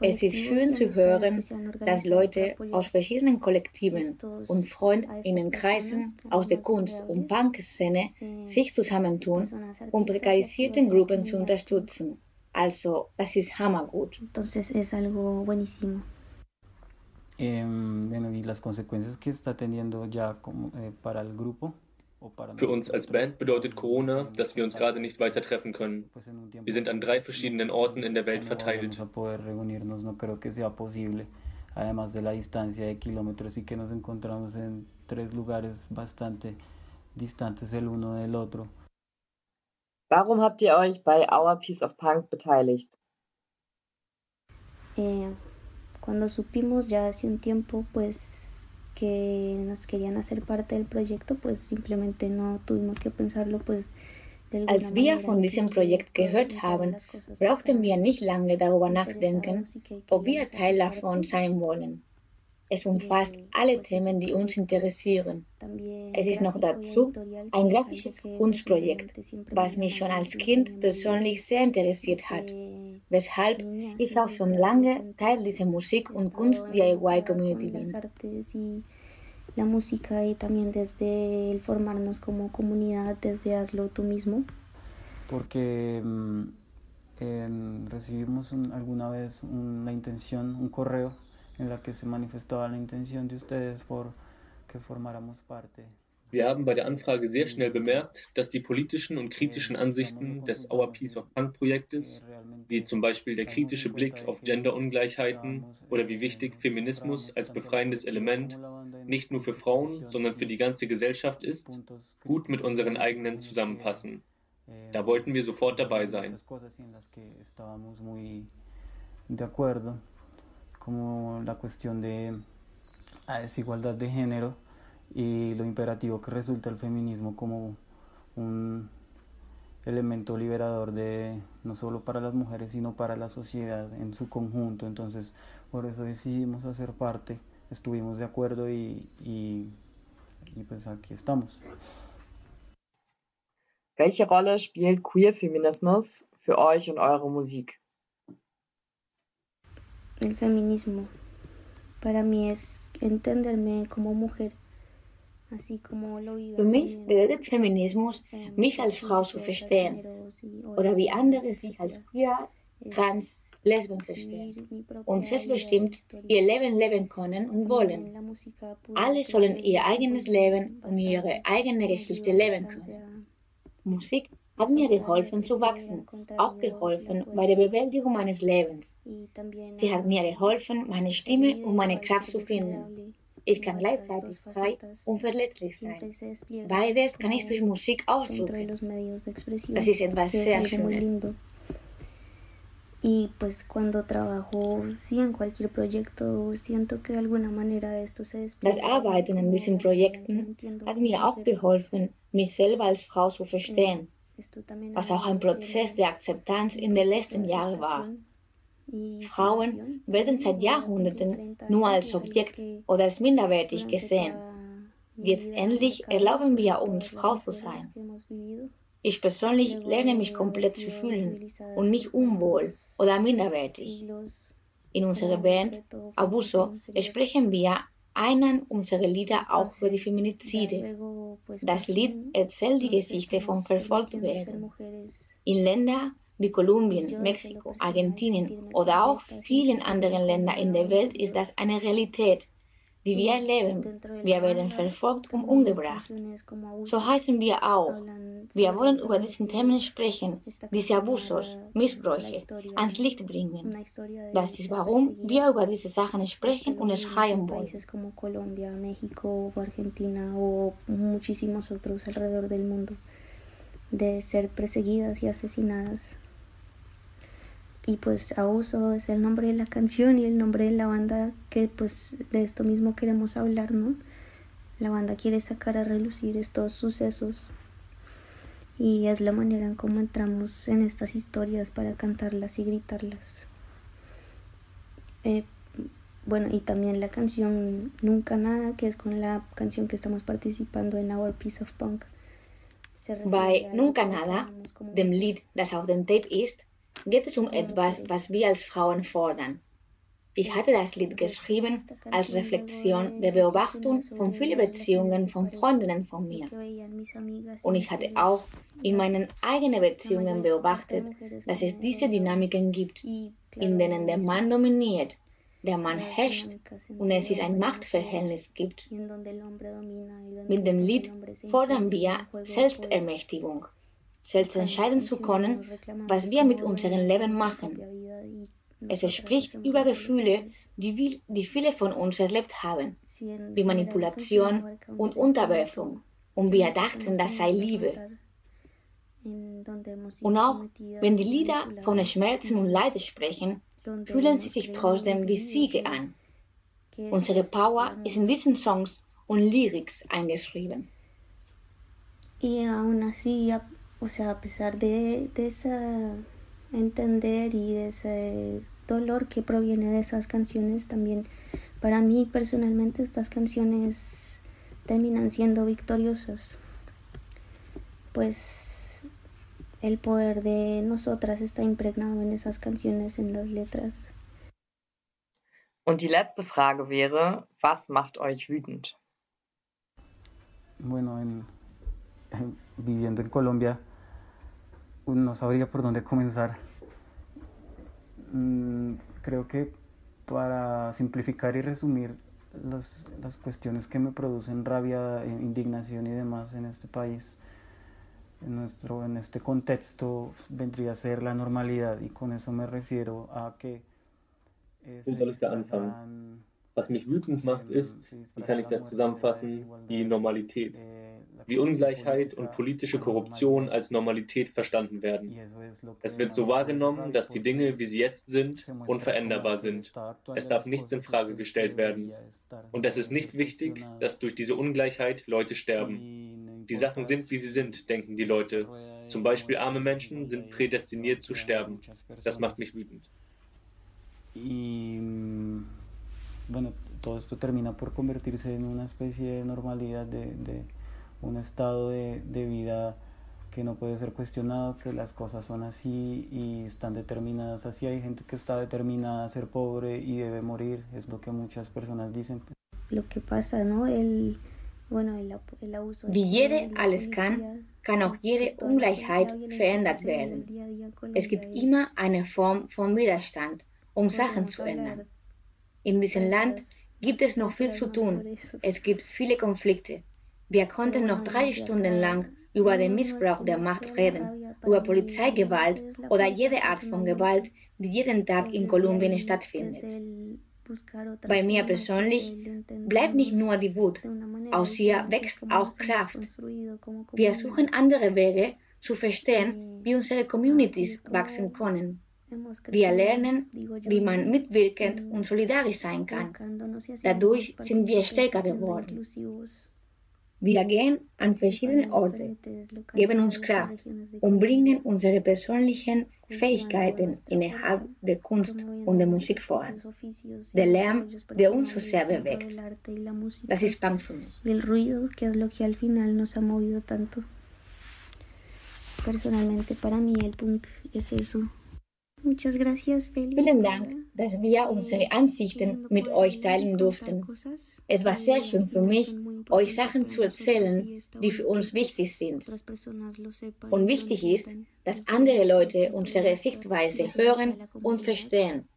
Es ist schön zu hören, dass Leute aus verschiedenen Kollektiven und Freundinnenkreisen aus der Kunst- und vulnerables, Punk-Szene eh, sich zusammentun, um prekarisierten Gruppen zu unterstützen. Also, das ist hammergut. Entonces es algo buenísimo. Em, bueno, y las consecuencias que está teniendo ya como, eh, para el grupo Für uns als Band bedeutet Corona, dass wir uns gerade nicht weiter treffen können. Wir sind an drei verschiedenen Orten in der Welt verteilt. vamos a poder reunirnos, no creo que sea posible, además de la distancia de kilómetros y que nos encontramos en tres lugares bastante distantes el uno del otro. Warum habt ihr euch bei Our Piece of Punk beteiligt? Eh, cuando supimos ya hace un tiempo pues que nos querían hacer parte del proyecto, pues simplemente no tuvimos que pensarlo pues Als wir von diesem Projekt gehört haben, brauchten wir nicht lange darüber nachdenken, ob wir Teil davon sein wollen. Es umfasst alle Themen, die uns interessieren. Es ist noch dazu ein grafisches Kunstprojekt, was mich schon als Kind persönlich sehr interessiert hat, weshalb ich auch schon lange Teil dieser Musik- he und Kunst-DIY-Community con las bin. artes y la música y también desde el formarnos como comunidad, desde hazlo tú mismo. porque mm, recibimos un- alguna vez una intención, un correo en la que se manifestaba la intención de ustedes por que formáramos parte. Wir haben bei der Anfrage sehr schnell bemerkt, dass die politischen und kritischen Ansichten des Our Piece of Punk Projektes, wie zum Beispiel der kritische Blick auf Genderungleichheiten oder wie wichtig Feminismus als befreiendes Element nicht nur für Frauen, sondern für die ganze Gesellschaft ist, gut mit unseren eigenen zusammenpassen. Da wollten wir sofort dabei sein. Como la cuestión de desigualdad de género y lo imperativo que resulta el feminismo como un elemento liberador de no solo para las mujeres sino para la sociedad en su conjunto entonces por eso decidimos hacer parte estuvimos de acuerdo y, y, y pues aquí estamos Welche Rolle spielt Queer-Feminismus für euch und eure Musik? El feminismo para mí es entenderme como mujer Für mich bedeutet Feminismus, mich als Frau zu verstehen oder wie andere sich als queer, trans, Lesben verstehen und selbstbestimmt ihr Leben leben können und wollen. Alle sollen ihr eigenes Leben und ihre eigene Geschichte leben können. Musik hat mir geholfen zu wachsen, auch geholfen bei der Bewältigung meines Lebens. Sie hat mir geholfen, meine Stimme und meine Kraft zu finden. Ich kann gleichzeitig frei und verletzlich sein. Beides kann ich durch Musik ausdrücken. Das ist etwas sehr Schönes. Y pues cuando trabajo, sí, en cualquier proyecto, siento que de alguna manera esto se Das Arbeiten an diesen Projekten hat mir auch geholfen, mich selber als Frau zu verstehen, was auch ein Prozess der Akzeptanz in den letzten Jahren war. Frauen werden seit Jahrhunderten nur als Objekt oder als minderwertig gesehen. Jetzt endlich erlauben wir uns, Frau zu sein. Ich persönlich lerne mich komplett zu fühlen und nicht unwohl oder minderwertig. In unserer Band Abuso sprechen wir einen unserer Lieder auch über die Feminizide. Das Lied erzählt die Geschichte von Verfolgtwerden. In Ländern wie Kolumbien, Mexiko, Argentinien oder auch vielen anderen Ländern in der Welt ist das eine Realität, die wir erleben. Wir werden verfolgt und umgebracht. So heißen wir auch. Wir wollen über diese Themen sprechen, diese Abusos, Missbräuche ans Licht bringen. Das ist warum wir über diese Sachen sprechen und schreien wollen. de ser perseguidas y asesinadas. Y pues Abuso es el nombre de la canción y el nombre de la banda que pues de esto mismo queremos hablar, ¿no? La banda quiere sacar a relucir estos sucesos y es la manera en cómo entramos en estas historias para cantarlas y gritarlas. Eh, bueno, y también la canción Nunca Nada, que es con la canción que estamos participando en Our Piece of Punk. Se a- Nunca Nada, dem Lied, das auf dem Tape ist, geht es um etwas, was wir als Frauen fordern. Ich hatte das Lied geschrieben als Reflexion der Beobachtung von vielen Beziehungen von Freundinnen von mir. Und ich hatte auch in meinen eigenen Beziehungen beobachtet, dass es diese Dynamiken gibt, in denen der Mann dominiert, der Mann herrscht und es ist ein Machtverhältnis gibt. Mit dem Lied fordern wir Selbstermächtigung, selbst entscheiden zu können, was wir mit unserem Leben machen. Es spricht über Gefühle, die, viele von uns erlebt haben, wie Manipulation und Unterwerfung. Und wir dachten, das sei Liebe. Und auch wenn die Lieder von Schmerzen und Leid sprechen, fühlen sie sich trotzdem wie Siege an. Unsere Power ist in diesen Songs und Lyrics eingeschrieben. Y aún así, o sea, a pesar de, de ese entender y de ese dolor que proviene de esas canciones, también para mí personalmente estas canciones terminan siendo victoriosas. Pues el poder de nosotras está impregnado en esas canciones, en las letras. Und die letzte Frage wäre, was macht euch wütend? Bueno, en- en- viviendo en Colombia, no sabría por dónde comenzar. Mm, creo que para simplificar y resumir las, las cuestiones que me producen rabia, eh, indignación y demás en este país, en, nuestro, en este contexto, vendría a ser la normalidad y con eso me refiero a que... eh, se soll Was mich wütend macht, ist, wie kann ich das zusammenfassen, die Normalität. Wie Ungleichheit und politische Korruption als Normalität verstanden werden. Es wird so wahrgenommen, dass die Dinge, wie sie jetzt sind, unveränderbar sind. Es darf nichts in Frage gestellt werden. Und es ist nicht wichtig, dass durch diese Ungleichheit Leute sterben. Die Sachen sind, wie sie sind, denken die Leute. Zum Beispiel arme Menschen sind prädestiniert zu sterben. Das macht mich wütend. Bueno, todo esto termina por convertirse en una especie de normalidad, de, de un estado de, de vida que no puede ser cuestionado, que las cosas son así y están determinadas así. Hay gente que está determinada a ser pobre y debe morir, es lo que muchas personas dicen. lo que pasa, ¿no? El, Wie jede alles kann, kann auch jede Ungleichheit verändert werden. Es gibt immer eine Form von Widerstand, um Sachen zu ändern. In diesem Land gibt es noch viel zu tun. Es gibt viele Konflikte. Wir konnten noch drei Stunden lang über den Missbrauch der Macht reden, über Polizeigewalt oder jede Art von Gewalt, die jeden Tag in Kolumbien stattfindet. Bei mir persönlich bleibt nicht nur die Wut, aus ihr wächst auch Kraft. Wir suchen andere Wege zu verstehen, wie unsere Communities wachsen können. Wir lernen, wie man mitwirkend und solidarisch sein kann. Dadurch sind wir stärker geworden. Wir gehen an verschiedene Orte, geben uns Kraft und bringen unsere persönlichen Fähigkeiten innerhalb der Kunst und der Musik voran. Der Lärm, der uns so sehr bewegt. Das ist Punk für mich. Personalmente para mí el punk es eso. Vielen Dank, dass wir unsere Ansichten mit euch teilen durften. Es war sehr schön für mich, euch Sachen zu erzählen, die für uns wichtig sind. Und wichtig ist, dass andere Leute unsere Sichtweise hören und verstehen.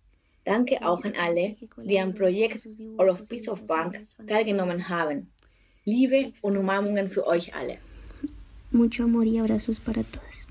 Danke auch an alle, die am Projekt All of Peace of Bank teilgenommen haben. Liebe und Umarmungen für euch alle. Mucho amor y abrazos para todas.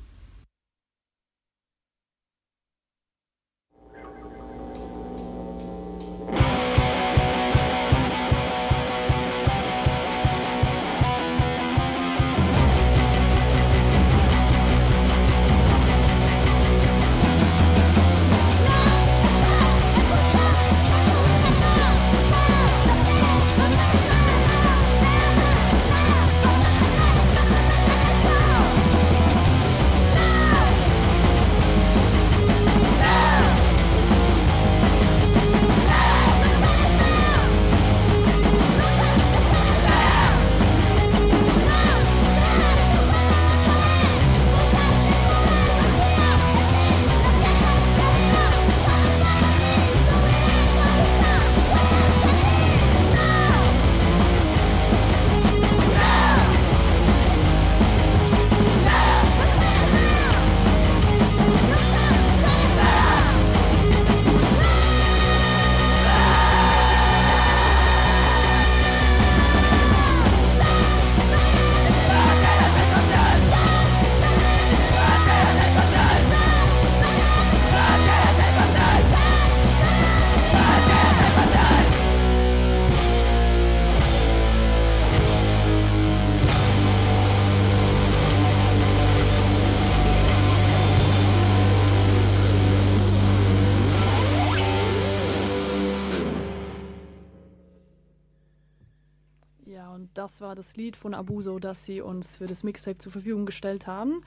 Das Lied von Abuso, das sie uns für das Mixtape zur Verfügung gestellt haben.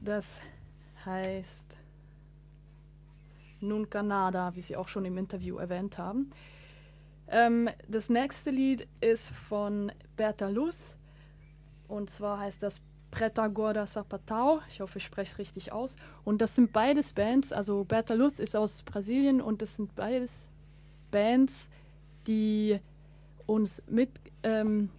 Das heißt Nunca Nada, wie sie auch schon im Interview erwähnt haben. Ähm, das nächste Lied ist von Berta Luz und zwar heißt das Preta Gorda Sapatao. Ich hoffe, ich spreche es richtig aus. Und das sind beides Bands. Also Berta Luz ist aus Brasilien und das sind beides Bands, die uns mit, ähm,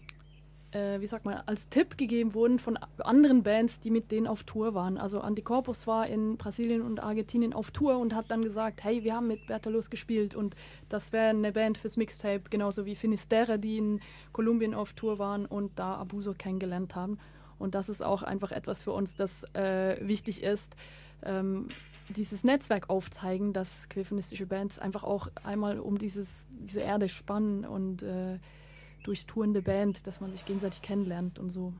äh, wie sagt man, als Tipp gegeben wurden von anderen Bands, die mit denen auf Tour waren. Also Anticorpus war in Brasilien und Argentinien auf Tour und hat dann gesagt, hey, wir haben mit Berta Luz gespielt und das wäre eine Band fürs Mixtape, genauso wie Finisterre, die in Kolumbien auf Tour waren und da Abuso kennengelernt haben. Und das ist auch einfach etwas für uns, das äh, wichtig ist. Ähm, dieses Netzwerk aufzeigen, dass queerfeministische Bands einfach auch einmal um dieses, diese Erde spannen und äh, durch tourende Band, dass man sich gegenseitig kennenlernt und so.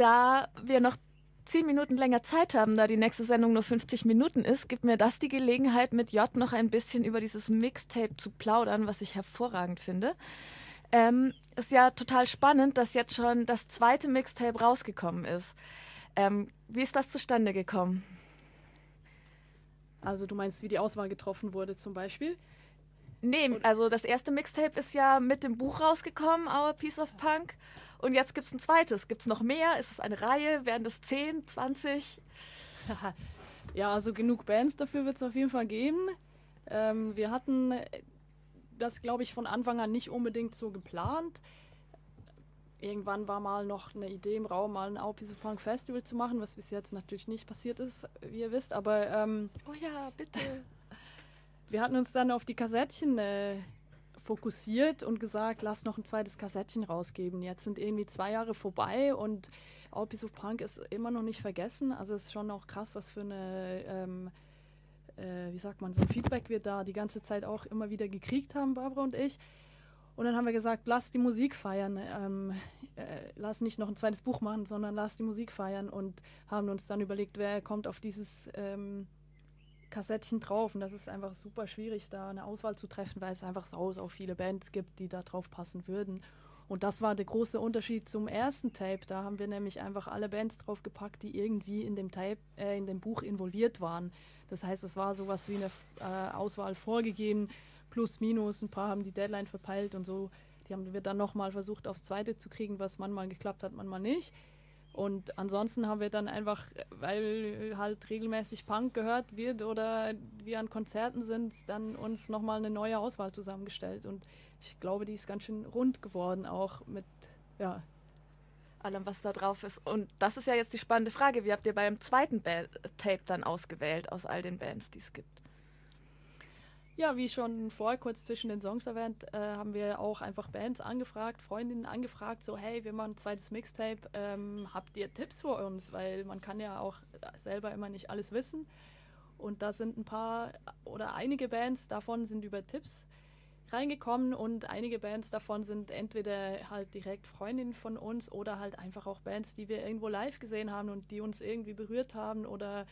Da wir noch zehn Minuten länger Zeit haben, da die nächste Sendung nur 50 Minuten ist, gibt mir das die Gelegenheit, mit J noch ein bisschen über dieses Mixtape zu plaudern, was ich hervorragend finde. Ähm, ist ja total spannend, dass jetzt schon das zweite Mixtape rausgekommen ist. Ähm, wie ist das zustande gekommen? Also du meinst, wie die Auswahl getroffen wurde zum Beispiel? Nee, also das erste Mixtape ist ja mit dem Buch rausgekommen, Our Piece of Punk. Und jetzt gibt es ein zweites. Gibt es noch mehr? Ist es eine Reihe? Werden es 10, 20? [LAUGHS] ja, also genug Bands dafür wird es auf jeden Fall geben. Ähm, wir hatten das, glaube ich, von Anfang an nicht unbedingt so geplant. Irgendwann war mal noch eine Idee im Raum, mal ein Piece of Punk Festival zu machen, was bis jetzt natürlich nicht passiert ist, wie ihr wisst. Aber ähm, oh ja, bitte. [LAUGHS] wir hatten uns dann auf die Kassettchen äh, fokussiert und gesagt, lass noch ein zweites Kassettchen rausgeben. Jetzt sind irgendwie zwei Jahre vorbei und Our Piece of Punk ist immer noch nicht vergessen. Also es ist schon auch krass, was für eine, ähm, äh, wie sagt man, so ein Feedback wir da die ganze Zeit auch immer wieder gekriegt haben, Barbara und ich. Und dann haben wir gesagt, lass die Musik feiern. Ähm, äh, lass nicht noch ein zweites Buch machen, sondern lass die Musik feiern und haben uns dann überlegt, wer kommt auf dieses ähm, Kassettchen drauf. Und das ist einfach super schwierig, da eine Auswahl zu treffen, weil es einfach sau, sau viele Bands gibt, die da drauf passen würden. Und das war der große Unterschied zum ersten Tape. Da haben wir nämlich einfach alle Bands draufgepackt, die irgendwie in dem Tape, äh, in dem Buch involviert waren. Das heißt, es war sowas wie eine äh, Auswahl vorgegeben, plus minus. Ein paar haben die Deadline verpeilt und so. Die haben wir dann nochmal versucht, aufs zweite zu kriegen, was manchmal geklappt hat, manchmal nicht. Und ansonsten haben wir dann einfach, weil halt regelmäßig Punk gehört wird oder wir an Konzerten sind, dann uns nochmal eine neue Auswahl zusammengestellt. Und ich glaube, die ist ganz schön rund geworden, auch mit, ja. Allem, was da drauf ist. Und das ist ja jetzt die spannende Frage. Wie habt ihr beim zweiten ba Tape dann ausgewählt aus all den Bands, die es gibt? Ja, wie schon vorher kurz zwischen den Songs erwähnt, äh, haben wir auch einfach Bands angefragt, Freundinnen angefragt, so hey, wir machen ein zweites Mixtape, ähm, habt ihr Tipps für uns? Weil man kann ja auch selber immer nicht alles wissen. Und da sind ein paar oder einige Bands davon sind über Tipps reingekommen und einige Bands davon sind entweder halt direkt Freundinnen von uns oder halt einfach auch Bands, die wir irgendwo live gesehen haben und die uns irgendwie berührt haben oder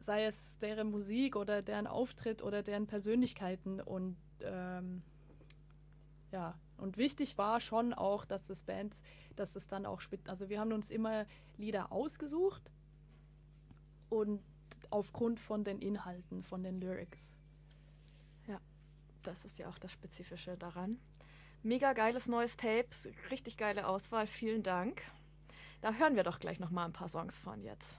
sei es deren Musik oder deren Auftritt oder deren Persönlichkeiten und ähm, ja, und wichtig war schon auch, dass das Band, dass es dann auch, also wir haben uns immer Lieder ausgesucht und aufgrund von den Inhalten, von den Lyrics. Ja, das ist ja auch das Spezifische daran. Mega geiles neues Tape, richtig geile Auswahl, vielen Dank. Da hören wir doch gleich noch mal ein paar Songs von jetzt.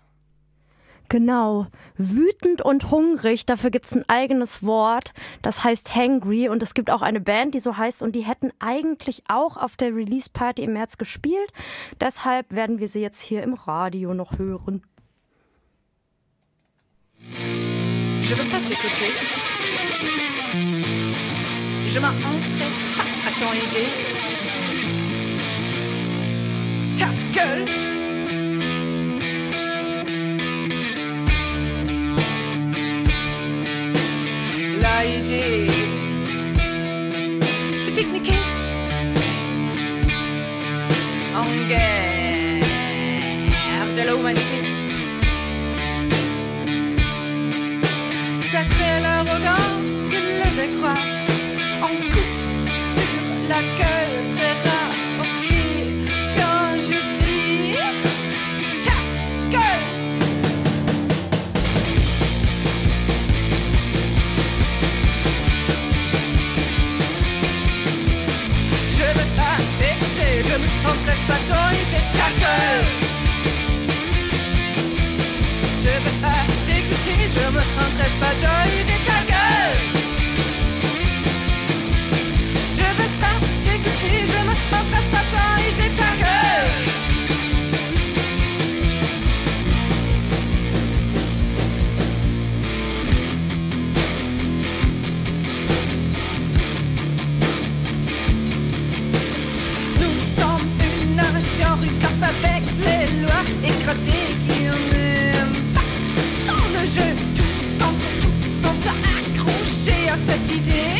Genau. Wütend und hungrig, dafür gibt es ein eigenes Wort, das heißt Hangry und es gibt auch eine Band, die so heißt und die hätten eigentlich auch auf der Release Party im März gespielt. Deshalb werden wir sie jetzt hier im Radio noch hören. Je veux pas t'écouter. Je m'intéresse pas à ton idée. Ta gueule. Idée, c'est pique-niquer. En guerre de l'humanité. Ça crée l'arrogance que les écrans en coup sur la gueule Je me pas idée, ta gueule. Je veux pas t'écouter, je me that you did.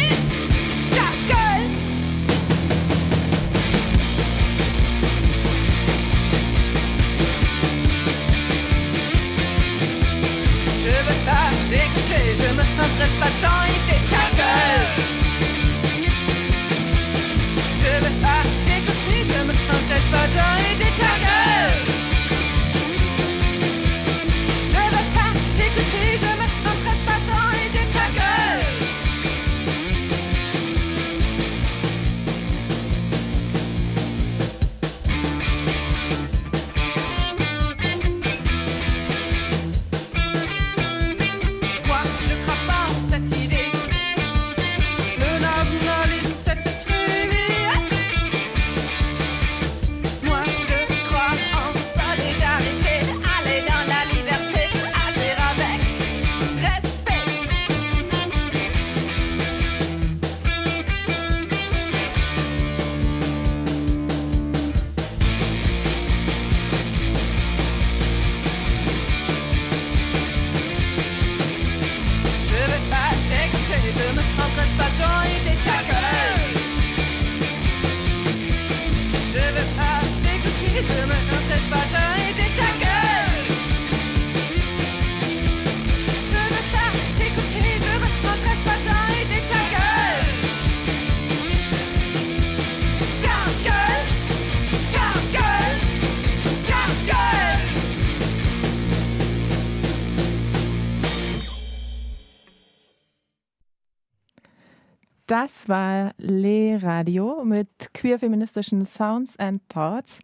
Radio mit queer-feministischen Sounds and Thoughts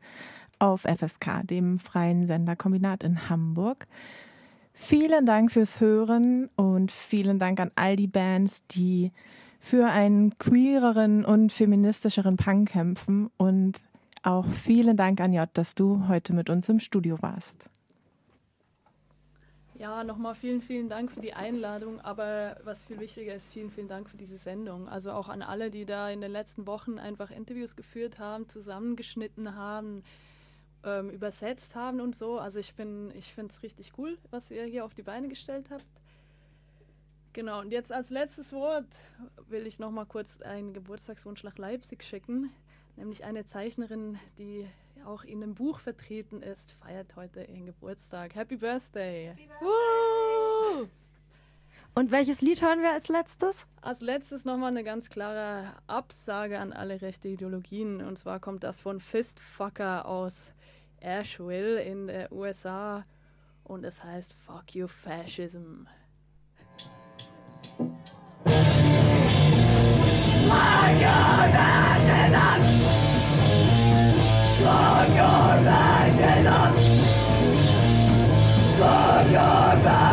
auf FSK, dem freien Senderkombinat in Hamburg. Vielen Dank fürs Hören und vielen Dank an all die Bands, die für einen queereren und feministischeren Punk kämpfen. Und auch vielen Dank an J, dass du heute mit uns im Studio warst. Ja, nochmal vielen, vielen Dank für die Einladung. Aber was viel wichtiger ist, vielen, vielen Dank für diese Sendung. Also auch an alle, die da in den letzten Wochen einfach Interviews geführt haben, zusammengeschnitten haben, ähm, übersetzt haben und so. Also ich ich finde es richtig cool, was ihr hier auf die Beine gestellt habt. Genau, und jetzt als letztes Wort will ich nochmal kurz einen Geburtstagswunsch nach Leipzig schicken. Nämlich eine Zeichnerin, die auch in einem Buch vertreten ist, feiert heute ihren Geburtstag. Happy Birthday! Woo! Und welches Lied hören wir als letztes? Als letztes nochmal eine ganz klare Absage an alle rechte Ideologien. Und zwar kommt das von Fistfucker aus Asheville in den USA. Und es heißt Fuck You Fascism. Fuck your fascism! Fuck your fascism! Fuck your fascism!